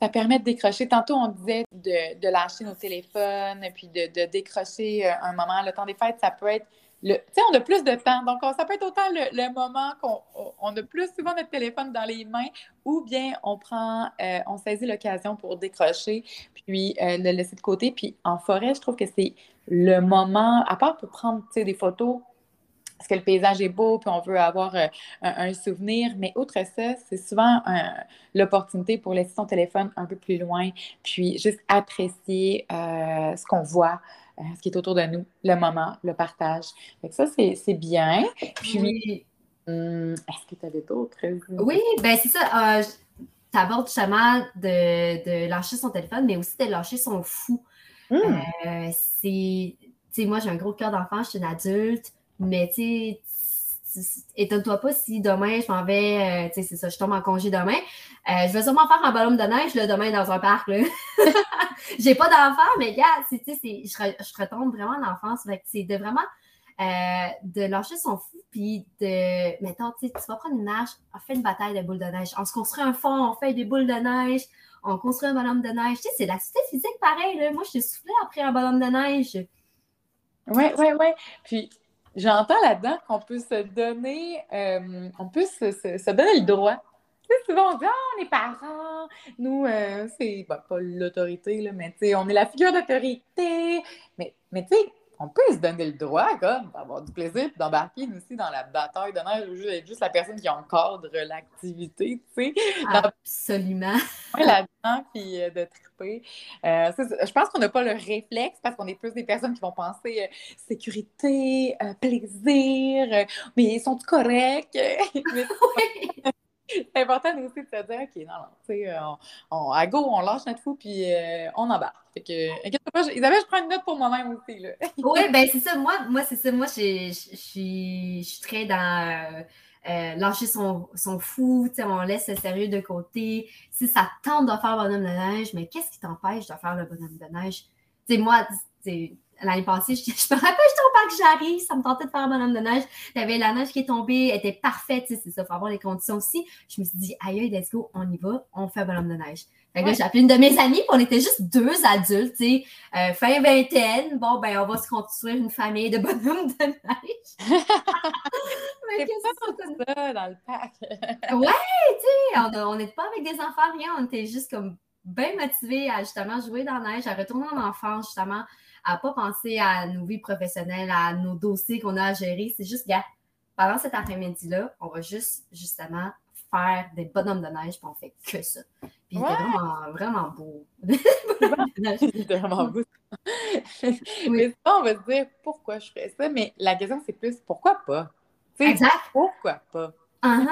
ça permet de décrocher. Tantôt, on disait de, lâcher nos téléphones, puis de, de décrocher un moment. Le temps des fêtes, ça peut être on a plus de temps. Donc, ça peut être autant le, moment qu'on on a plus souvent notre téléphone dans les mains ou bien on prend, euh, on saisit l'occasion pour décrocher puis euh, le laisser de côté. Puis en forêt, je trouve que c'est le moment, à part pour prendre des photos, parce que le paysage est beau, puis on veut avoir euh, un, souvenir. Mais outre ça, c'est souvent l'opportunité pour laisser son téléphone un peu plus loin, puis juste apprécier ce qu'on voit, ce qui est autour de nous, le moment, le partage. ça, c'est bien. Puis, hum, est-ce que tu avais d'autres Oui, ben c'est ça. Euh, tu abordes justement de, de, lâcher son téléphone, mais aussi de lâcher son fou. Hum. Euh, c'est, tu sais, moi, j'ai un gros cœur d'enfant, je suis une adulte, mais tu sais, étonne-toi pas si demain je m'en vais, euh, tu sais, c'est ça, je tombe en congé demain. Euh, je vais sûrement faire un ballon de neige le demain dans un parc. [laughs] J'ai pas d'enfant, mais gars, je, je retombe vraiment l'enfance. C'est de vraiment euh, de lâcher son fou, puis de, mettons, tu vas prendre une nage, on fait une bataille de boules de neige. On se construit un fond, on fait des boules de neige, on construit un ballon de neige. Tu sais, c'est l'activité physique pareil. Moi, je suis soufflée après un ballon de neige. Oui, oui, oui. Puis, j'entends là-dedans qu'on peut se donner, euh, on peut se, donner le droit. Tu sais, souvent, on dit, ah, on est parents, nous, euh, c'est pas l'autorité, là, mais tu sais, on est la figure d'autorité. Mais, mais tu sais, on peut se donner le droit, comme, d'avoir du plaisir, puis d'embarquer aussi dans la bataille de neige, juste être juste la personne qui encadre l'activité, tu sais. Absolument. là-dedans, puis euh, de triper. Euh, je pense qu'on n'a pas le réflexe parce qu'on est plus des personnes qui vont penser euh, sécurité, plaisir, mais ils sont corrects? [laughs] [laughs] c'est important aussi de se dire, OK, non, non, tu sais, on, à go, on lâche notre fou, puis on embarque. Fait que, inquiète pas, Isabelle, je prends une note pour moi-même aussi, là. [laughs] oui, ben c'est ça, moi, moi c'est ça, moi, je suis très dans... Euh, lâcher son, son fou, on laisse le sérieux de côté. Si ça tente de faire bonhomme de neige, mais qu'est-ce qui t'empêche de faire le bonhomme de neige? sais, moi, l'année passée, [laughs] je, me rappelle, j'étais au parc j'arrive, ça me tentait de faire un bonhomme de neige. Il y avait la neige qui est tombée, elle était parfaite, c'est ça, il faut avoir les conditions aussi. Je me suis dit, aïe, let's go, on y va, on fait un bonhomme de neige. Fait j'ai appelé une de mes amies, puis on était juste deux adultes, tu sais, euh, fin vingtaine. Bon, ben, on va se construire une famille de bonhommes de neige. [laughs] Mais qu'est-ce que c'est ça? dans le parc? ouais, tu sais, on n'était pas avec des enfants, rien. On était juste comme bien motivés à justement jouer dans la neige, à retourner en enfance, justement, à pas penser à nos vies professionnelles, à nos dossiers qu'on a à gérer. C'est juste, gars, pendant cet après-midi-là, on va juste, justement, faire des bonhommes de neige, puis on fait que ça. Puis il était vraiment, vraiment beau. [laughs] il était vraiment beau. Mais ça, on va se dire pourquoi je fais ça, mais la question, c'est plus pourquoi pas? exact. Pourquoi pas? uh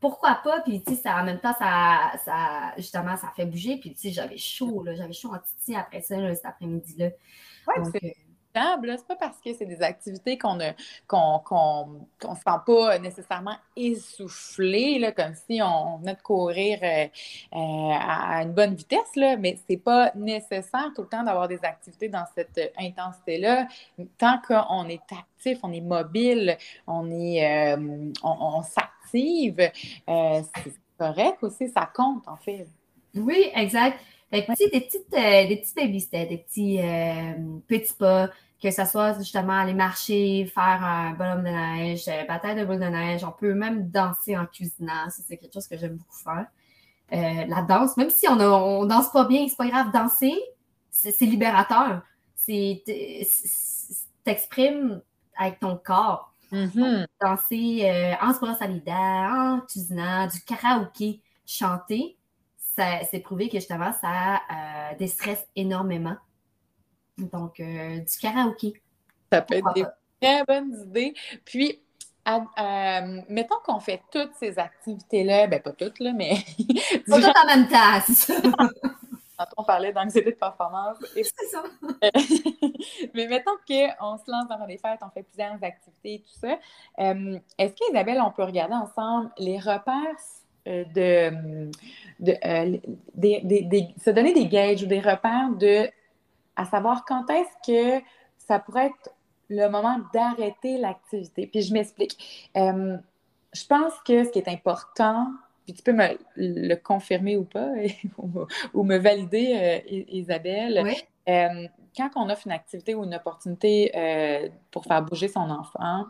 pourquoi pas? Puis, tu sais, en même temps, ça, ça, justement, ça fait bouger. Puis, tu sais, j'avais chaud, là. J'avais chaud en titi après ça, cet après-midi-là. Oui, c'est c'est pas parce que c'est des activités qu'on ne qu'on se sent pas nécessairement essoufflé, là, comme si on venait de courir euh, euh, à une bonne vitesse, là, mais c'est pas nécessaire tout le temps d'avoir des activités dans cette intensité-là. Tant qu'on est actif, on est mobile, on est euh, on, s'active, c'est correct aussi, ça compte en fait. Oui, exact. Fait que, des petites, euh, des petits baby steps, des petits euh, petits pas, que ce soit justement aller marcher, faire un bonhomme de neige, euh, bataille de boule de neige. On peut même danser en cuisinant. Ça, c'est quelque chose que j'aime beaucoup faire. la danse, même si on, ne danse pas bien, c'est pas grave, danser, c'est libérateur. C'est t'exprimes avec ton corps. Mm-hmm. Danser en se brosse à en cuisinant, du karaoké, chanter c'est prouvé que justement, ça euh, déstresse énormément. Donc, euh, du karaoké. Ça peut être des très bonnes idées. Puis, euh, mettons qu'on fait toutes ces activités-là, ben pas toutes, là, mais. [laughs] pas toutes en même temps, c'est ça. [laughs] on parlait d'anxiété de performance. C'est ça. [laughs] mais mettons qu'on se lance dans des fêtes, on fait plusieurs activités et tout ça. Est-ce qu'Isabelle, on peut regarder ensemble les repères de, de euh, se donner des gages ou des repères de à savoir quand est-ce que ça pourrait être le moment d'arrêter l'activité. Puis je m'explique. Euh, je pense que ce qui est important, puis tu peux me le confirmer ou pas, [laughs] ou, me valider, Isabelle, quand on offre une activité ou une opportunité pour faire bouger son enfant,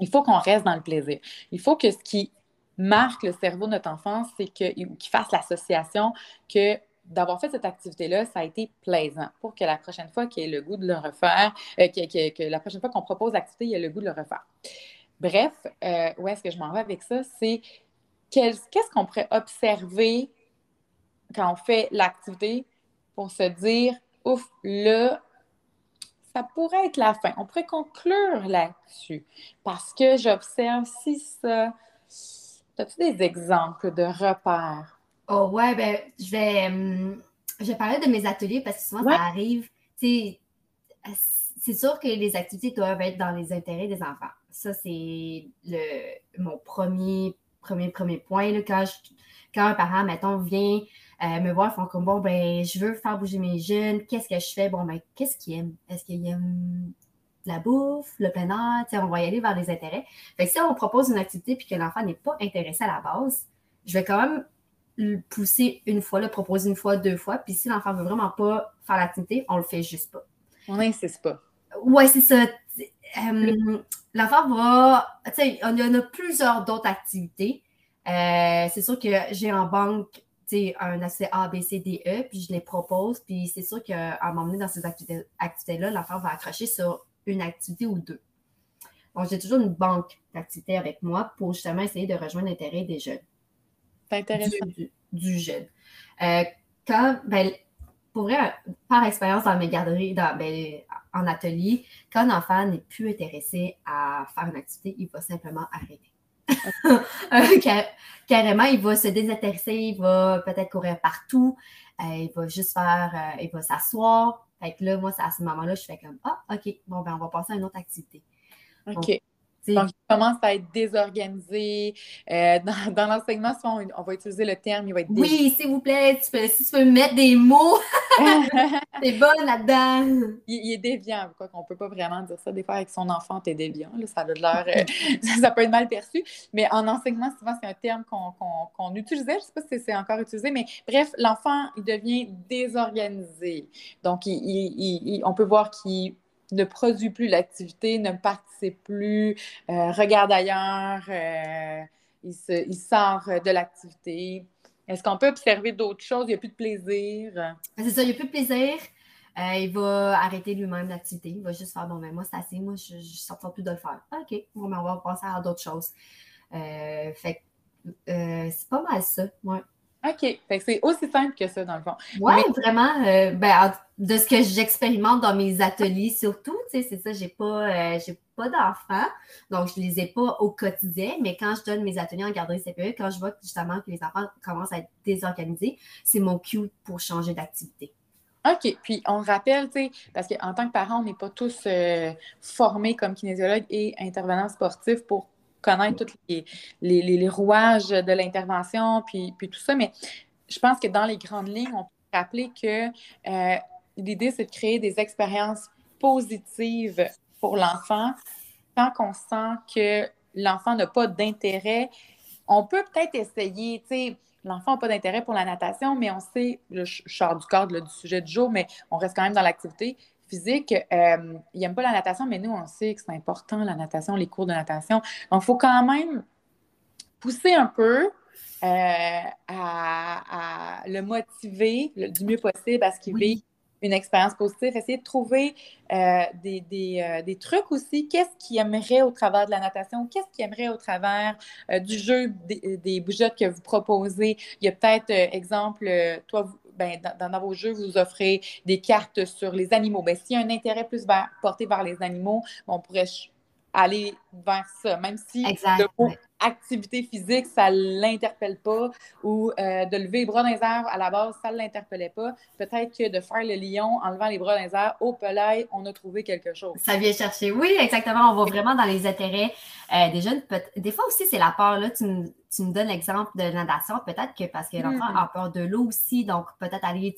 il faut qu'on reste dans le plaisir. Il faut que ce qui marque le cerveau de notre enfant, c'est qu'il fasse l'association que d'avoir fait cette activité-là, ça a été plaisant pour que la prochaine fois qu'il ait le goût de le refaire, euh, que, la prochaine fois qu'on propose l'activité, il ait le goût de le refaire. Bref, euh, où est-ce que je m'en vais avec ça? C'est qu'est-ce qu'on pourrait observer quand on fait l'activité pour se dire, ouf, là, ça pourrait être la fin. On pourrait conclure là-dessus parce que j'observe si ça As-tu des exemples de repères? Oh ouais, ben je vais, hum, je vais parler de mes ateliers parce que souvent ça arrive. C'est sûr que les activités doivent être dans les intérêts des enfants. Ça, c'est mon premier, premier, premier point. Là, quand, quand un parent, mettons, vient euh, me voir, ils font comme bon, ben, je veux faire bouger mes jeunes, qu'est-ce que je fais? Bon, ben, qu'est-ce qu'ils aiment? Est-ce qu'ils aiment la bouffe, le plein air, on va y aller vers les intérêts. Fait que si on propose une activité puis que l'enfant n'est pas intéressé à la base, je vais quand même le pousser une fois, le proposer une fois, deux fois. Puis si l'enfant veut vraiment pas faire l'activité, on le fait juste pas. On n'insiste pas. Ouais, c'est ça. Euh, l'enfant va. Tu sais, il y en a plusieurs d'autres activités. Euh, c'est sûr que j'ai en banque un accès A, B, C, D, E, puis je les propose. Puis c'est sûr qu'à m'emmener dans ces activités-là, l'enfant va accrocher sur une activité ou deux. Donc, j'ai toujours une banque d'activités avec moi pour justement essayer de rejoindre l'intérêt des jeunes. C'est intéressant. Du, jeune. Euh, quand, ben, pour vrai, par expérience dans mes garderies, dans, ben, en atelier, quand un enfant n'est plus intéressé à faire une activité, il va simplement arrêter. [laughs] Euh, carrément, il va se désintéresser, il va peut-être courir partout, euh, il va juste faire, il va s'asseoir, fait que là, moi, à ce moment-là, je fais comme Ah, OK, bon, ben, on va passer à une autre activité. OK. Donc, il commence à être désorganisé. Euh, dans, l'enseignement, on, on, va utiliser le terme, il va être Oui, s'il vous plaît, tu peux, si tu peux mettre des mots, [laughs] c'est bon là-dedans. Il, est déviant, quoi qu'on ne peut pas vraiment dire ça. Des fois, avec son enfant, tu es déviant. ça a l'air, euh, [laughs] ça peut être mal perçu. Mais en enseignement, souvent, c'est un terme qu'on utilisait. Je ne sais pas si c'est encore utilisé, mais bref, l'enfant, il devient désorganisé. Donc, on peut voir qu'il ne produit plus l'activité, ne participe plus, euh, regarde ailleurs, euh, il, il, sort de l'activité. Est-ce qu'on peut observer d'autres choses? Il n'y a plus de plaisir? C'est ça, il n'y a plus de plaisir. Euh, il va arrêter lui-même l'activité. Il va juste faire bon, ben moi, c'est assez, moi, je ne sortirai plus de le faire. OK, bon, ben, on va passer à d'autres choses. fait c'est pas mal ça, ouais. OK. c'est aussi simple que ça, dans le fond. Oui, vraiment. Euh, ben, de ce que j'expérimente dans mes ateliers, surtout, c'est ça, j'ai pas, euh, pas d'enfants, donc je les ai pas au quotidien, mais quand je donne mes ateliers en garderie CPE, quand je vois justement que les enfants commencent à être désorganisés, c'est mon cue pour changer d'activité. OK. Puis on rappelle, tu sais, parce qu'en tant que parent, on n'est pas tous euh, formés comme kinésiologues et intervenants sportifs pour connaître tous les, rouages de l'intervention, puis, puis tout ça. Mais je pense que dans les grandes lignes, on peut rappeler que euh, l'idée, c'est de créer des expériences positives pour l'enfant. Tant qu'on sent que l'enfant n'a pas d'intérêt, on peut peut-être essayer, tu sais, l'enfant n'a pas d'intérêt pour la natation, mais on sait, je sors du cadre du sujet du jour, mais on reste quand même dans l'activité physique. Euh, il n'aime pas la natation, mais nous, on sait que c'est important, la natation, les cours de natation. Donc, il faut quand même pousser un peu euh, à, le motiver du mieux possible à ce qu'il oui une expérience positive, essayer de trouver euh, des, euh, des, trucs aussi. Qu'est-ce qu'il aimerait au travers de la natation? Qu'est-ce qu'il aimerait au travers du jeu des, des, bougeottes que vous proposez? Il y a peut-être, exemple, toi, ben, dans, vos jeux, vous offrez des cartes sur les animaux. Ben, s'il y a un intérêt plus porté vers les animaux, on pourrait aller vers ça, même si exact, activité physique, ça ne l'interpelle pas, ou euh, de lever les bras dans les airs, à la base, ça ne l'interpellait pas. Peut-être que de faire le lion en levant les bras dans les airs, au pelay, on a trouvé quelque chose. Ça vient chercher. Oui, exactement. On va vraiment dans les intérêts euh, des jeunes. Des fois aussi, c'est la peur. Là. Tu, me, donnes l'exemple de natation, peut-être que parce que l'enfant hmm. a peur de l'eau aussi, donc peut-être aller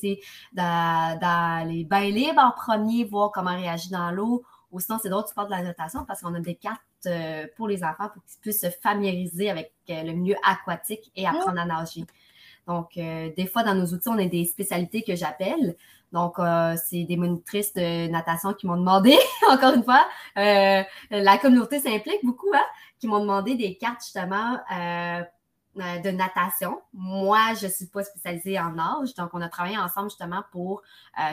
dans, dans les bains libres en premier, voir comment réagir dans l'eau ou sinon, c'est drôle, tu parles de la natation parce qu'on a des cartes euh, pour les enfants pour qu'ils puissent se familiariser avec euh, le milieu aquatique et apprendre à nager. Donc, euh, des fois, dans nos outils, on a des spécialités que j'appelle. Donc, c'est des monitrices de natation qui m'ont demandé, [laughs] encore une fois, la communauté s'implique beaucoup, hein, qui m'ont demandé des cartes justement de natation. Moi, je ne suis pas spécialisée en nage, donc on a travaillé ensemble justement pour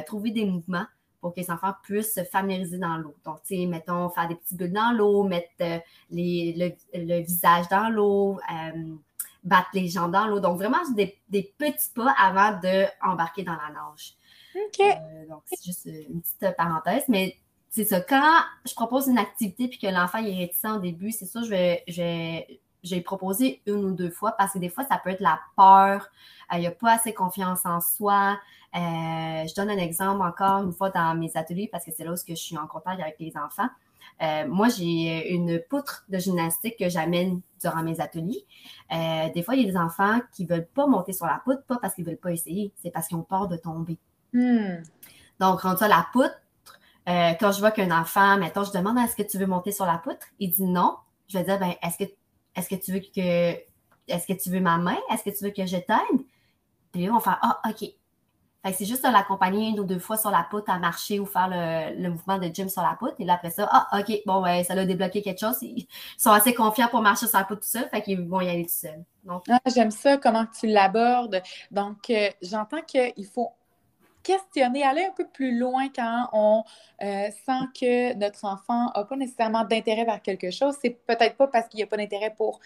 trouver des mouvements pour que les enfants puissent se familiariser dans l'eau. Donc, tu sais, mettons, faire des petits bulles dans l'eau, mettre euh, les, le, visage dans l'eau, euh, battre les jambes dans l'eau. Donc, vraiment, des, des petits pas avant d'embarquer dans la nage. OK. Euh, donc, c'est juste une petite parenthèse, mais c'est ça. Quand je propose une activité puis que l'enfant est réticent au début, c'est ça, je vais, je j'ai proposé une ou deux fois parce que des fois, ça peut être la peur, il n'y a pas assez confiance en soi, euh, je donne un exemple encore une fois dans mes ateliers parce que c'est là où je suis en contact avec les enfants. Euh, moi, j'ai une poutre de gymnastique que j'amène durant mes ateliers. Euh, des fois, il y a des enfants qui ne veulent pas monter sur la poutre, pas parce qu'ils ne veulent pas essayer, c'est parce qu'ils ont peur de tomber. Hmm. Donc, quand tu as la poutre, quand je vois qu'un enfant, mettons, je demande est-ce que tu veux monter sur la poutre, il dit non. Je vais dire, ben, est-ce que, est-ce que tu veux que, est-ce que tu veux ma main? Est-ce que tu veux que je t'aide? Puis là, on fait, ah, OK, c'est juste de l'accompagner une ou deux fois sur la poutre à marcher ou faire le, mouvement de gym sur la poutre. Et là, après ça, ah, OK, bon, ouais, ça a débloqué quelque chose. Ils sont assez confiants pour marcher sur la poutre tout seul, fait qu'ils vont y aller tout seuls. Ah, j'aime ça, comment tu l'abordes. Donc, euh, j'entends qu'il faut questionner, aller un peu plus loin quand on euh, sent que notre enfant n'a pas nécessairement d'intérêt vers quelque chose. C'est peut-être pas parce qu'il n'y a pas d'intérêt pour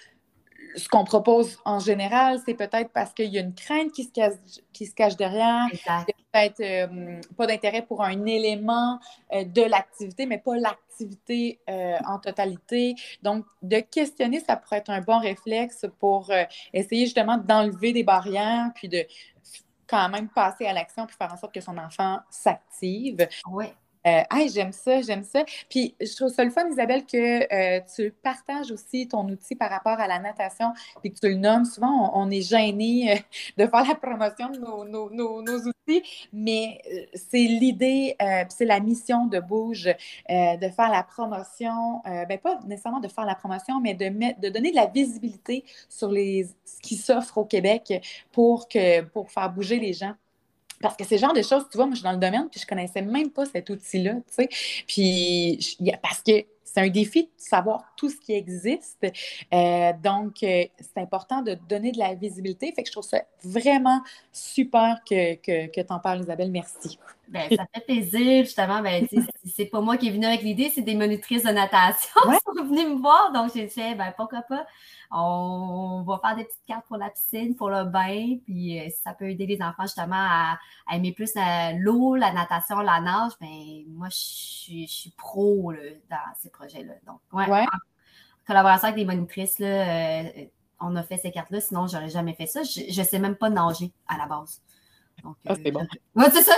ce qu'on propose en général, c'est peut-être parce qu'il y a une crainte qui se cache, qui se cache derrière. Il y a peut-être euh, pas d'intérêt pour un élément euh, de l'activité, mais pas l'activité euh, en totalité. Donc, de questionner, ça pourrait être un bon réflexe pour essayer justement d'enlever des barrières, puis de quand même passer à l'action, puis faire en sorte que son enfant s'active. Oui. Euh, j'aime ça, j'aime ça. Puis je trouve ça le fun, Isabelle, que euh, tu partages aussi ton outil par rapport à la natation et que tu le nommes. Souvent, on, est gêné euh, de faire la promotion de nos, outils, mais c'est l'idée, c'est la mission de Bouge de faire la promotion, ben pas nécessairement de faire la promotion, mais de, mettre, de donner de la visibilité sur les, ce qui s'offre au Québec pour, que, pour faire bouger les gens. Parce que c'est genre de choses, tu vois, moi, je suis dans le domaine, puis je connaissais même pas cet outil-là, tu sais. Puis, parce que c'est un défi de savoir tout ce qui existe. Euh, donc, euh, c'est important de donner de la visibilité. Fait que je trouve ça vraiment super que, que tu en parles, Isabelle. Merci. Ben, ça fait plaisir, justement. Ben, c'est pas moi qui est venue avec l'idée, c'est des monitrices de natation [laughs] qui sont venues me voir. Donc, j'ai dit, ben, pourquoi pas, on va faire des petites cartes pour la piscine, pour le bain. Puis, euh, si ça peut aider les enfants, justement, à, aimer plus l'eau, la natation, la nage, ben, moi, je suis, pro dans ces projets-là. Donc, ouais, En collaboration avec des monitrices, là, euh, on a fait ces cartes-là. Sinon, j'aurais jamais fait ça. Je ne sais même pas nager à la base. Ah, c'est bon. [laughs] Ouais, c'est ça.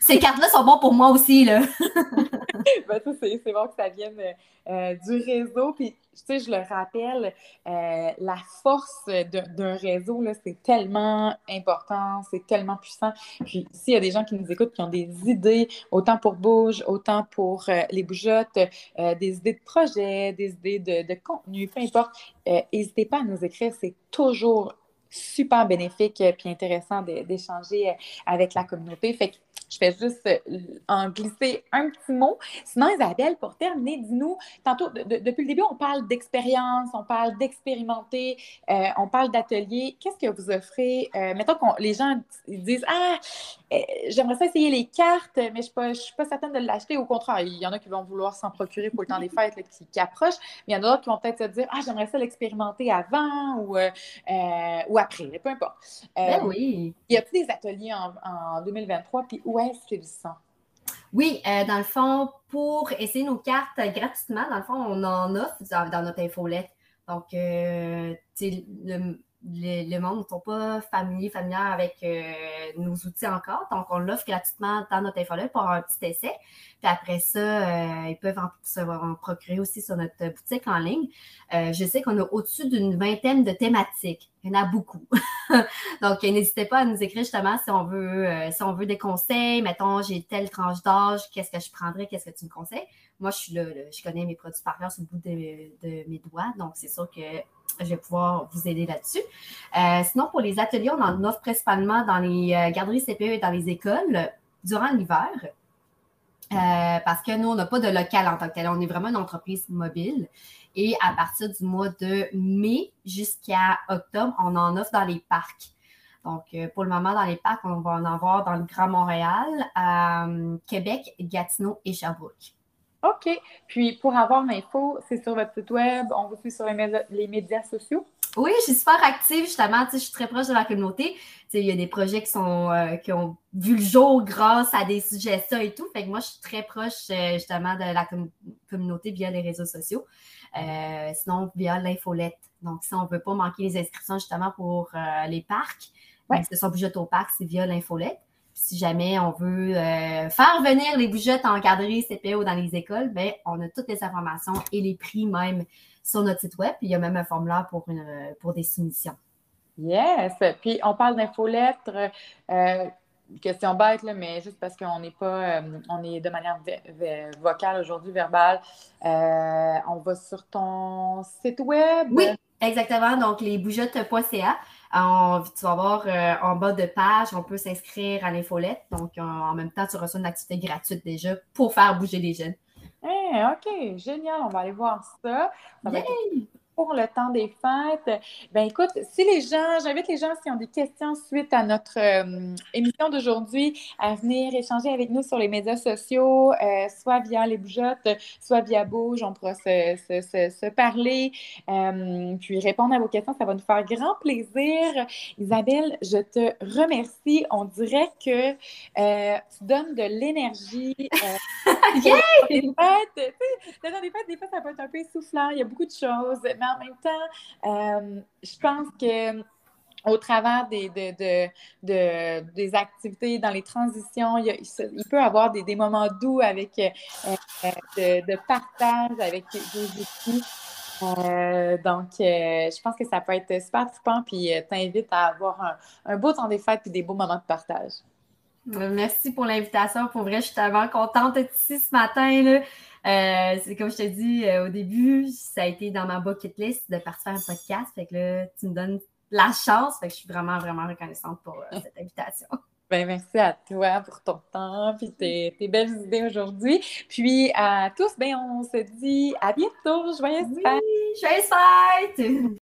Ces cartes-là sont bonnes pour moi aussi. Là. [laughs] ben, c'est bon que ça vienne euh, du réseau. Puis, tu sais, je le rappelle, euh, la force d'un réseau, c'est tellement important, c'est tellement puissant. Puis, s'il y a des gens qui nous écoutent qui ont des idées, autant pour Bouge, autant pour euh, les bougeottes, des idées de projets, des idées de, de contenu, peu importe, n'hésitez pas à nous écrire. C'est toujours super bénéfique et intéressant d'échanger avec la communauté. Je vais juste euh, en glisser un petit mot. Sinon, Isabelle, pour terminer, dis-nous, tantôt, depuis le début, on parle d'expérience, on parle d'expérimenter, euh, on parle d'atelier. Qu'est-ce que vous offrez? Euh, mettons que les gens disent Ah, j'aimerais ça essayer les cartes, mais je ne suis, pas certaine de l'acheter. Au contraire, il y en a qui vont vouloir s'en procurer pour le temps des fêtes qui, qui approchent, mais il y en a d'autres qui vont peut-être se dire Ah, j'aimerais ça l'expérimenter avant ou, ou après, peu importe. Ben oui. Y a-t-il des ateliers en, en 2023? Puis où oui, euh, dans le fond, pour essayer nos cartes gratuitement, dans le fond, on en offre dans, notre infolette. Donc, euh, le, monde ne sont pas familiers, familières avec euh, nos outils encore. Donc, on l'offre gratuitement dans notre infolette pour un petit essai. Puis après ça, ils peuvent en, se en procurer aussi sur notre boutique en ligne. je sais qu'on a au-dessus d'une vingtaine de thématiques. Il y en a beaucoup. [laughs] Donc, n'hésitez pas à nous écrire justement si on veut, euh, si on veut des conseils. Mettons, j'ai telle tranche d'âge, qu'est-ce que je prendrais, qu'est-ce que tu me conseilles? Moi, je suis là, je connais mes produits par cœur sur le bout de, mes doigts. Donc, c'est sûr que je vais pouvoir vous aider là-dessus. Euh, sinon, pour les ateliers, on en offre principalement dans les euh, garderies CPE et dans les écoles durant l'hiver. parce que nous, on n'a pas de local en tant que tel. On est vraiment une entreprise mobile. Et à partir du mois de mai jusqu'à octobre, on en offre dans les parcs. Donc, euh, pour le moment, dans les parcs, on va en avoir dans le Grand Montréal, euh, Québec, Gatineau et Sherbrooke. OK. Puis, pour avoir l'info, c'est sur votre site web, on vous suit sur les, médias, sociaux? Oui, je suis super active, justement. je suis très proche de la communauté. il y a des projets qui, sont, euh, qui ont vu le jour grâce à des suggestions et tout. Fait que moi, je suis très proche, justement, de la communauté via les réseaux sociaux. Euh, sinon, via l'infolette. Donc, si on ne veut pas manquer les inscriptions justement pour euh, les parcs, ouais. ce sont bougeottes au parc, c'est via l'infolette. Si jamais on veut euh, faire venir les bougeottes en cadré CPO dans les écoles, ben, on a toutes les informations et les prix même sur notre site web. il y a même un formulaire pour, une, pour des soumissions. Yes! Puis on parle d'infolettre question bête, là, mais juste parce qu'on n'est pas, euh, on est de manière vocale aujourd'hui, verbale. Euh, on va sur ton site web. Oui, exactement. Donc, les tu vas voir euh, en bas de page, on peut s'inscrire à l'infolette. Donc, en même temps, tu reçois une activité gratuite déjà pour faire bouger les jeunes. Eh, OK, génial. On va aller voir ça. ça pour le temps des fêtes. Ben écoute, si les gens, j'invite les gens, s'ils ont des questions suite à notre euh, émission d'aujourd'hui, à venir échanger avec nous sur les médias sociaux, euh, soit via les bougeottes, soit via Bouge, on pourra se, se, parler, euh, puis répondre à vos questions. Ça va nous faire grand plaisir. Isabelle, je te remercie. On dirait que tu donnes de l'énergie. [laughs] yeah! des fêtes, dans des fêtes, des ça peut être un peu essoufflant. Il y a beaucoup de choses. Mais en même temps, euh, je pense que au travers des, des activités, dans les transitions, il, peut y avoir des, moments doux avec euh, euh, de, partage avec vos outils. donc, je pense que ça peut être super trippant, puis t'invite à avoir un, beau temps des fêtes et des beaux moments de partage. Merci pour l'invitation. Pour vrai, je suis tellement contente d'être ici ce matin. Euh, c'est comme je te dis euh, au début, ça a été dans ma bucket list de partir faire un podcast. Fait que là, tu me donnes la chance. Fait que je suis vraiment, vraiment reconnaissante pour euh, [laughs] cette invitation. Ben, merci à toi pour ton temps et tes, tes, belles idées aujourd'hui. Puis à tous, ben, on se dit à bientôt. Joyeuses oui, fêtes! Joyeuses fêtes!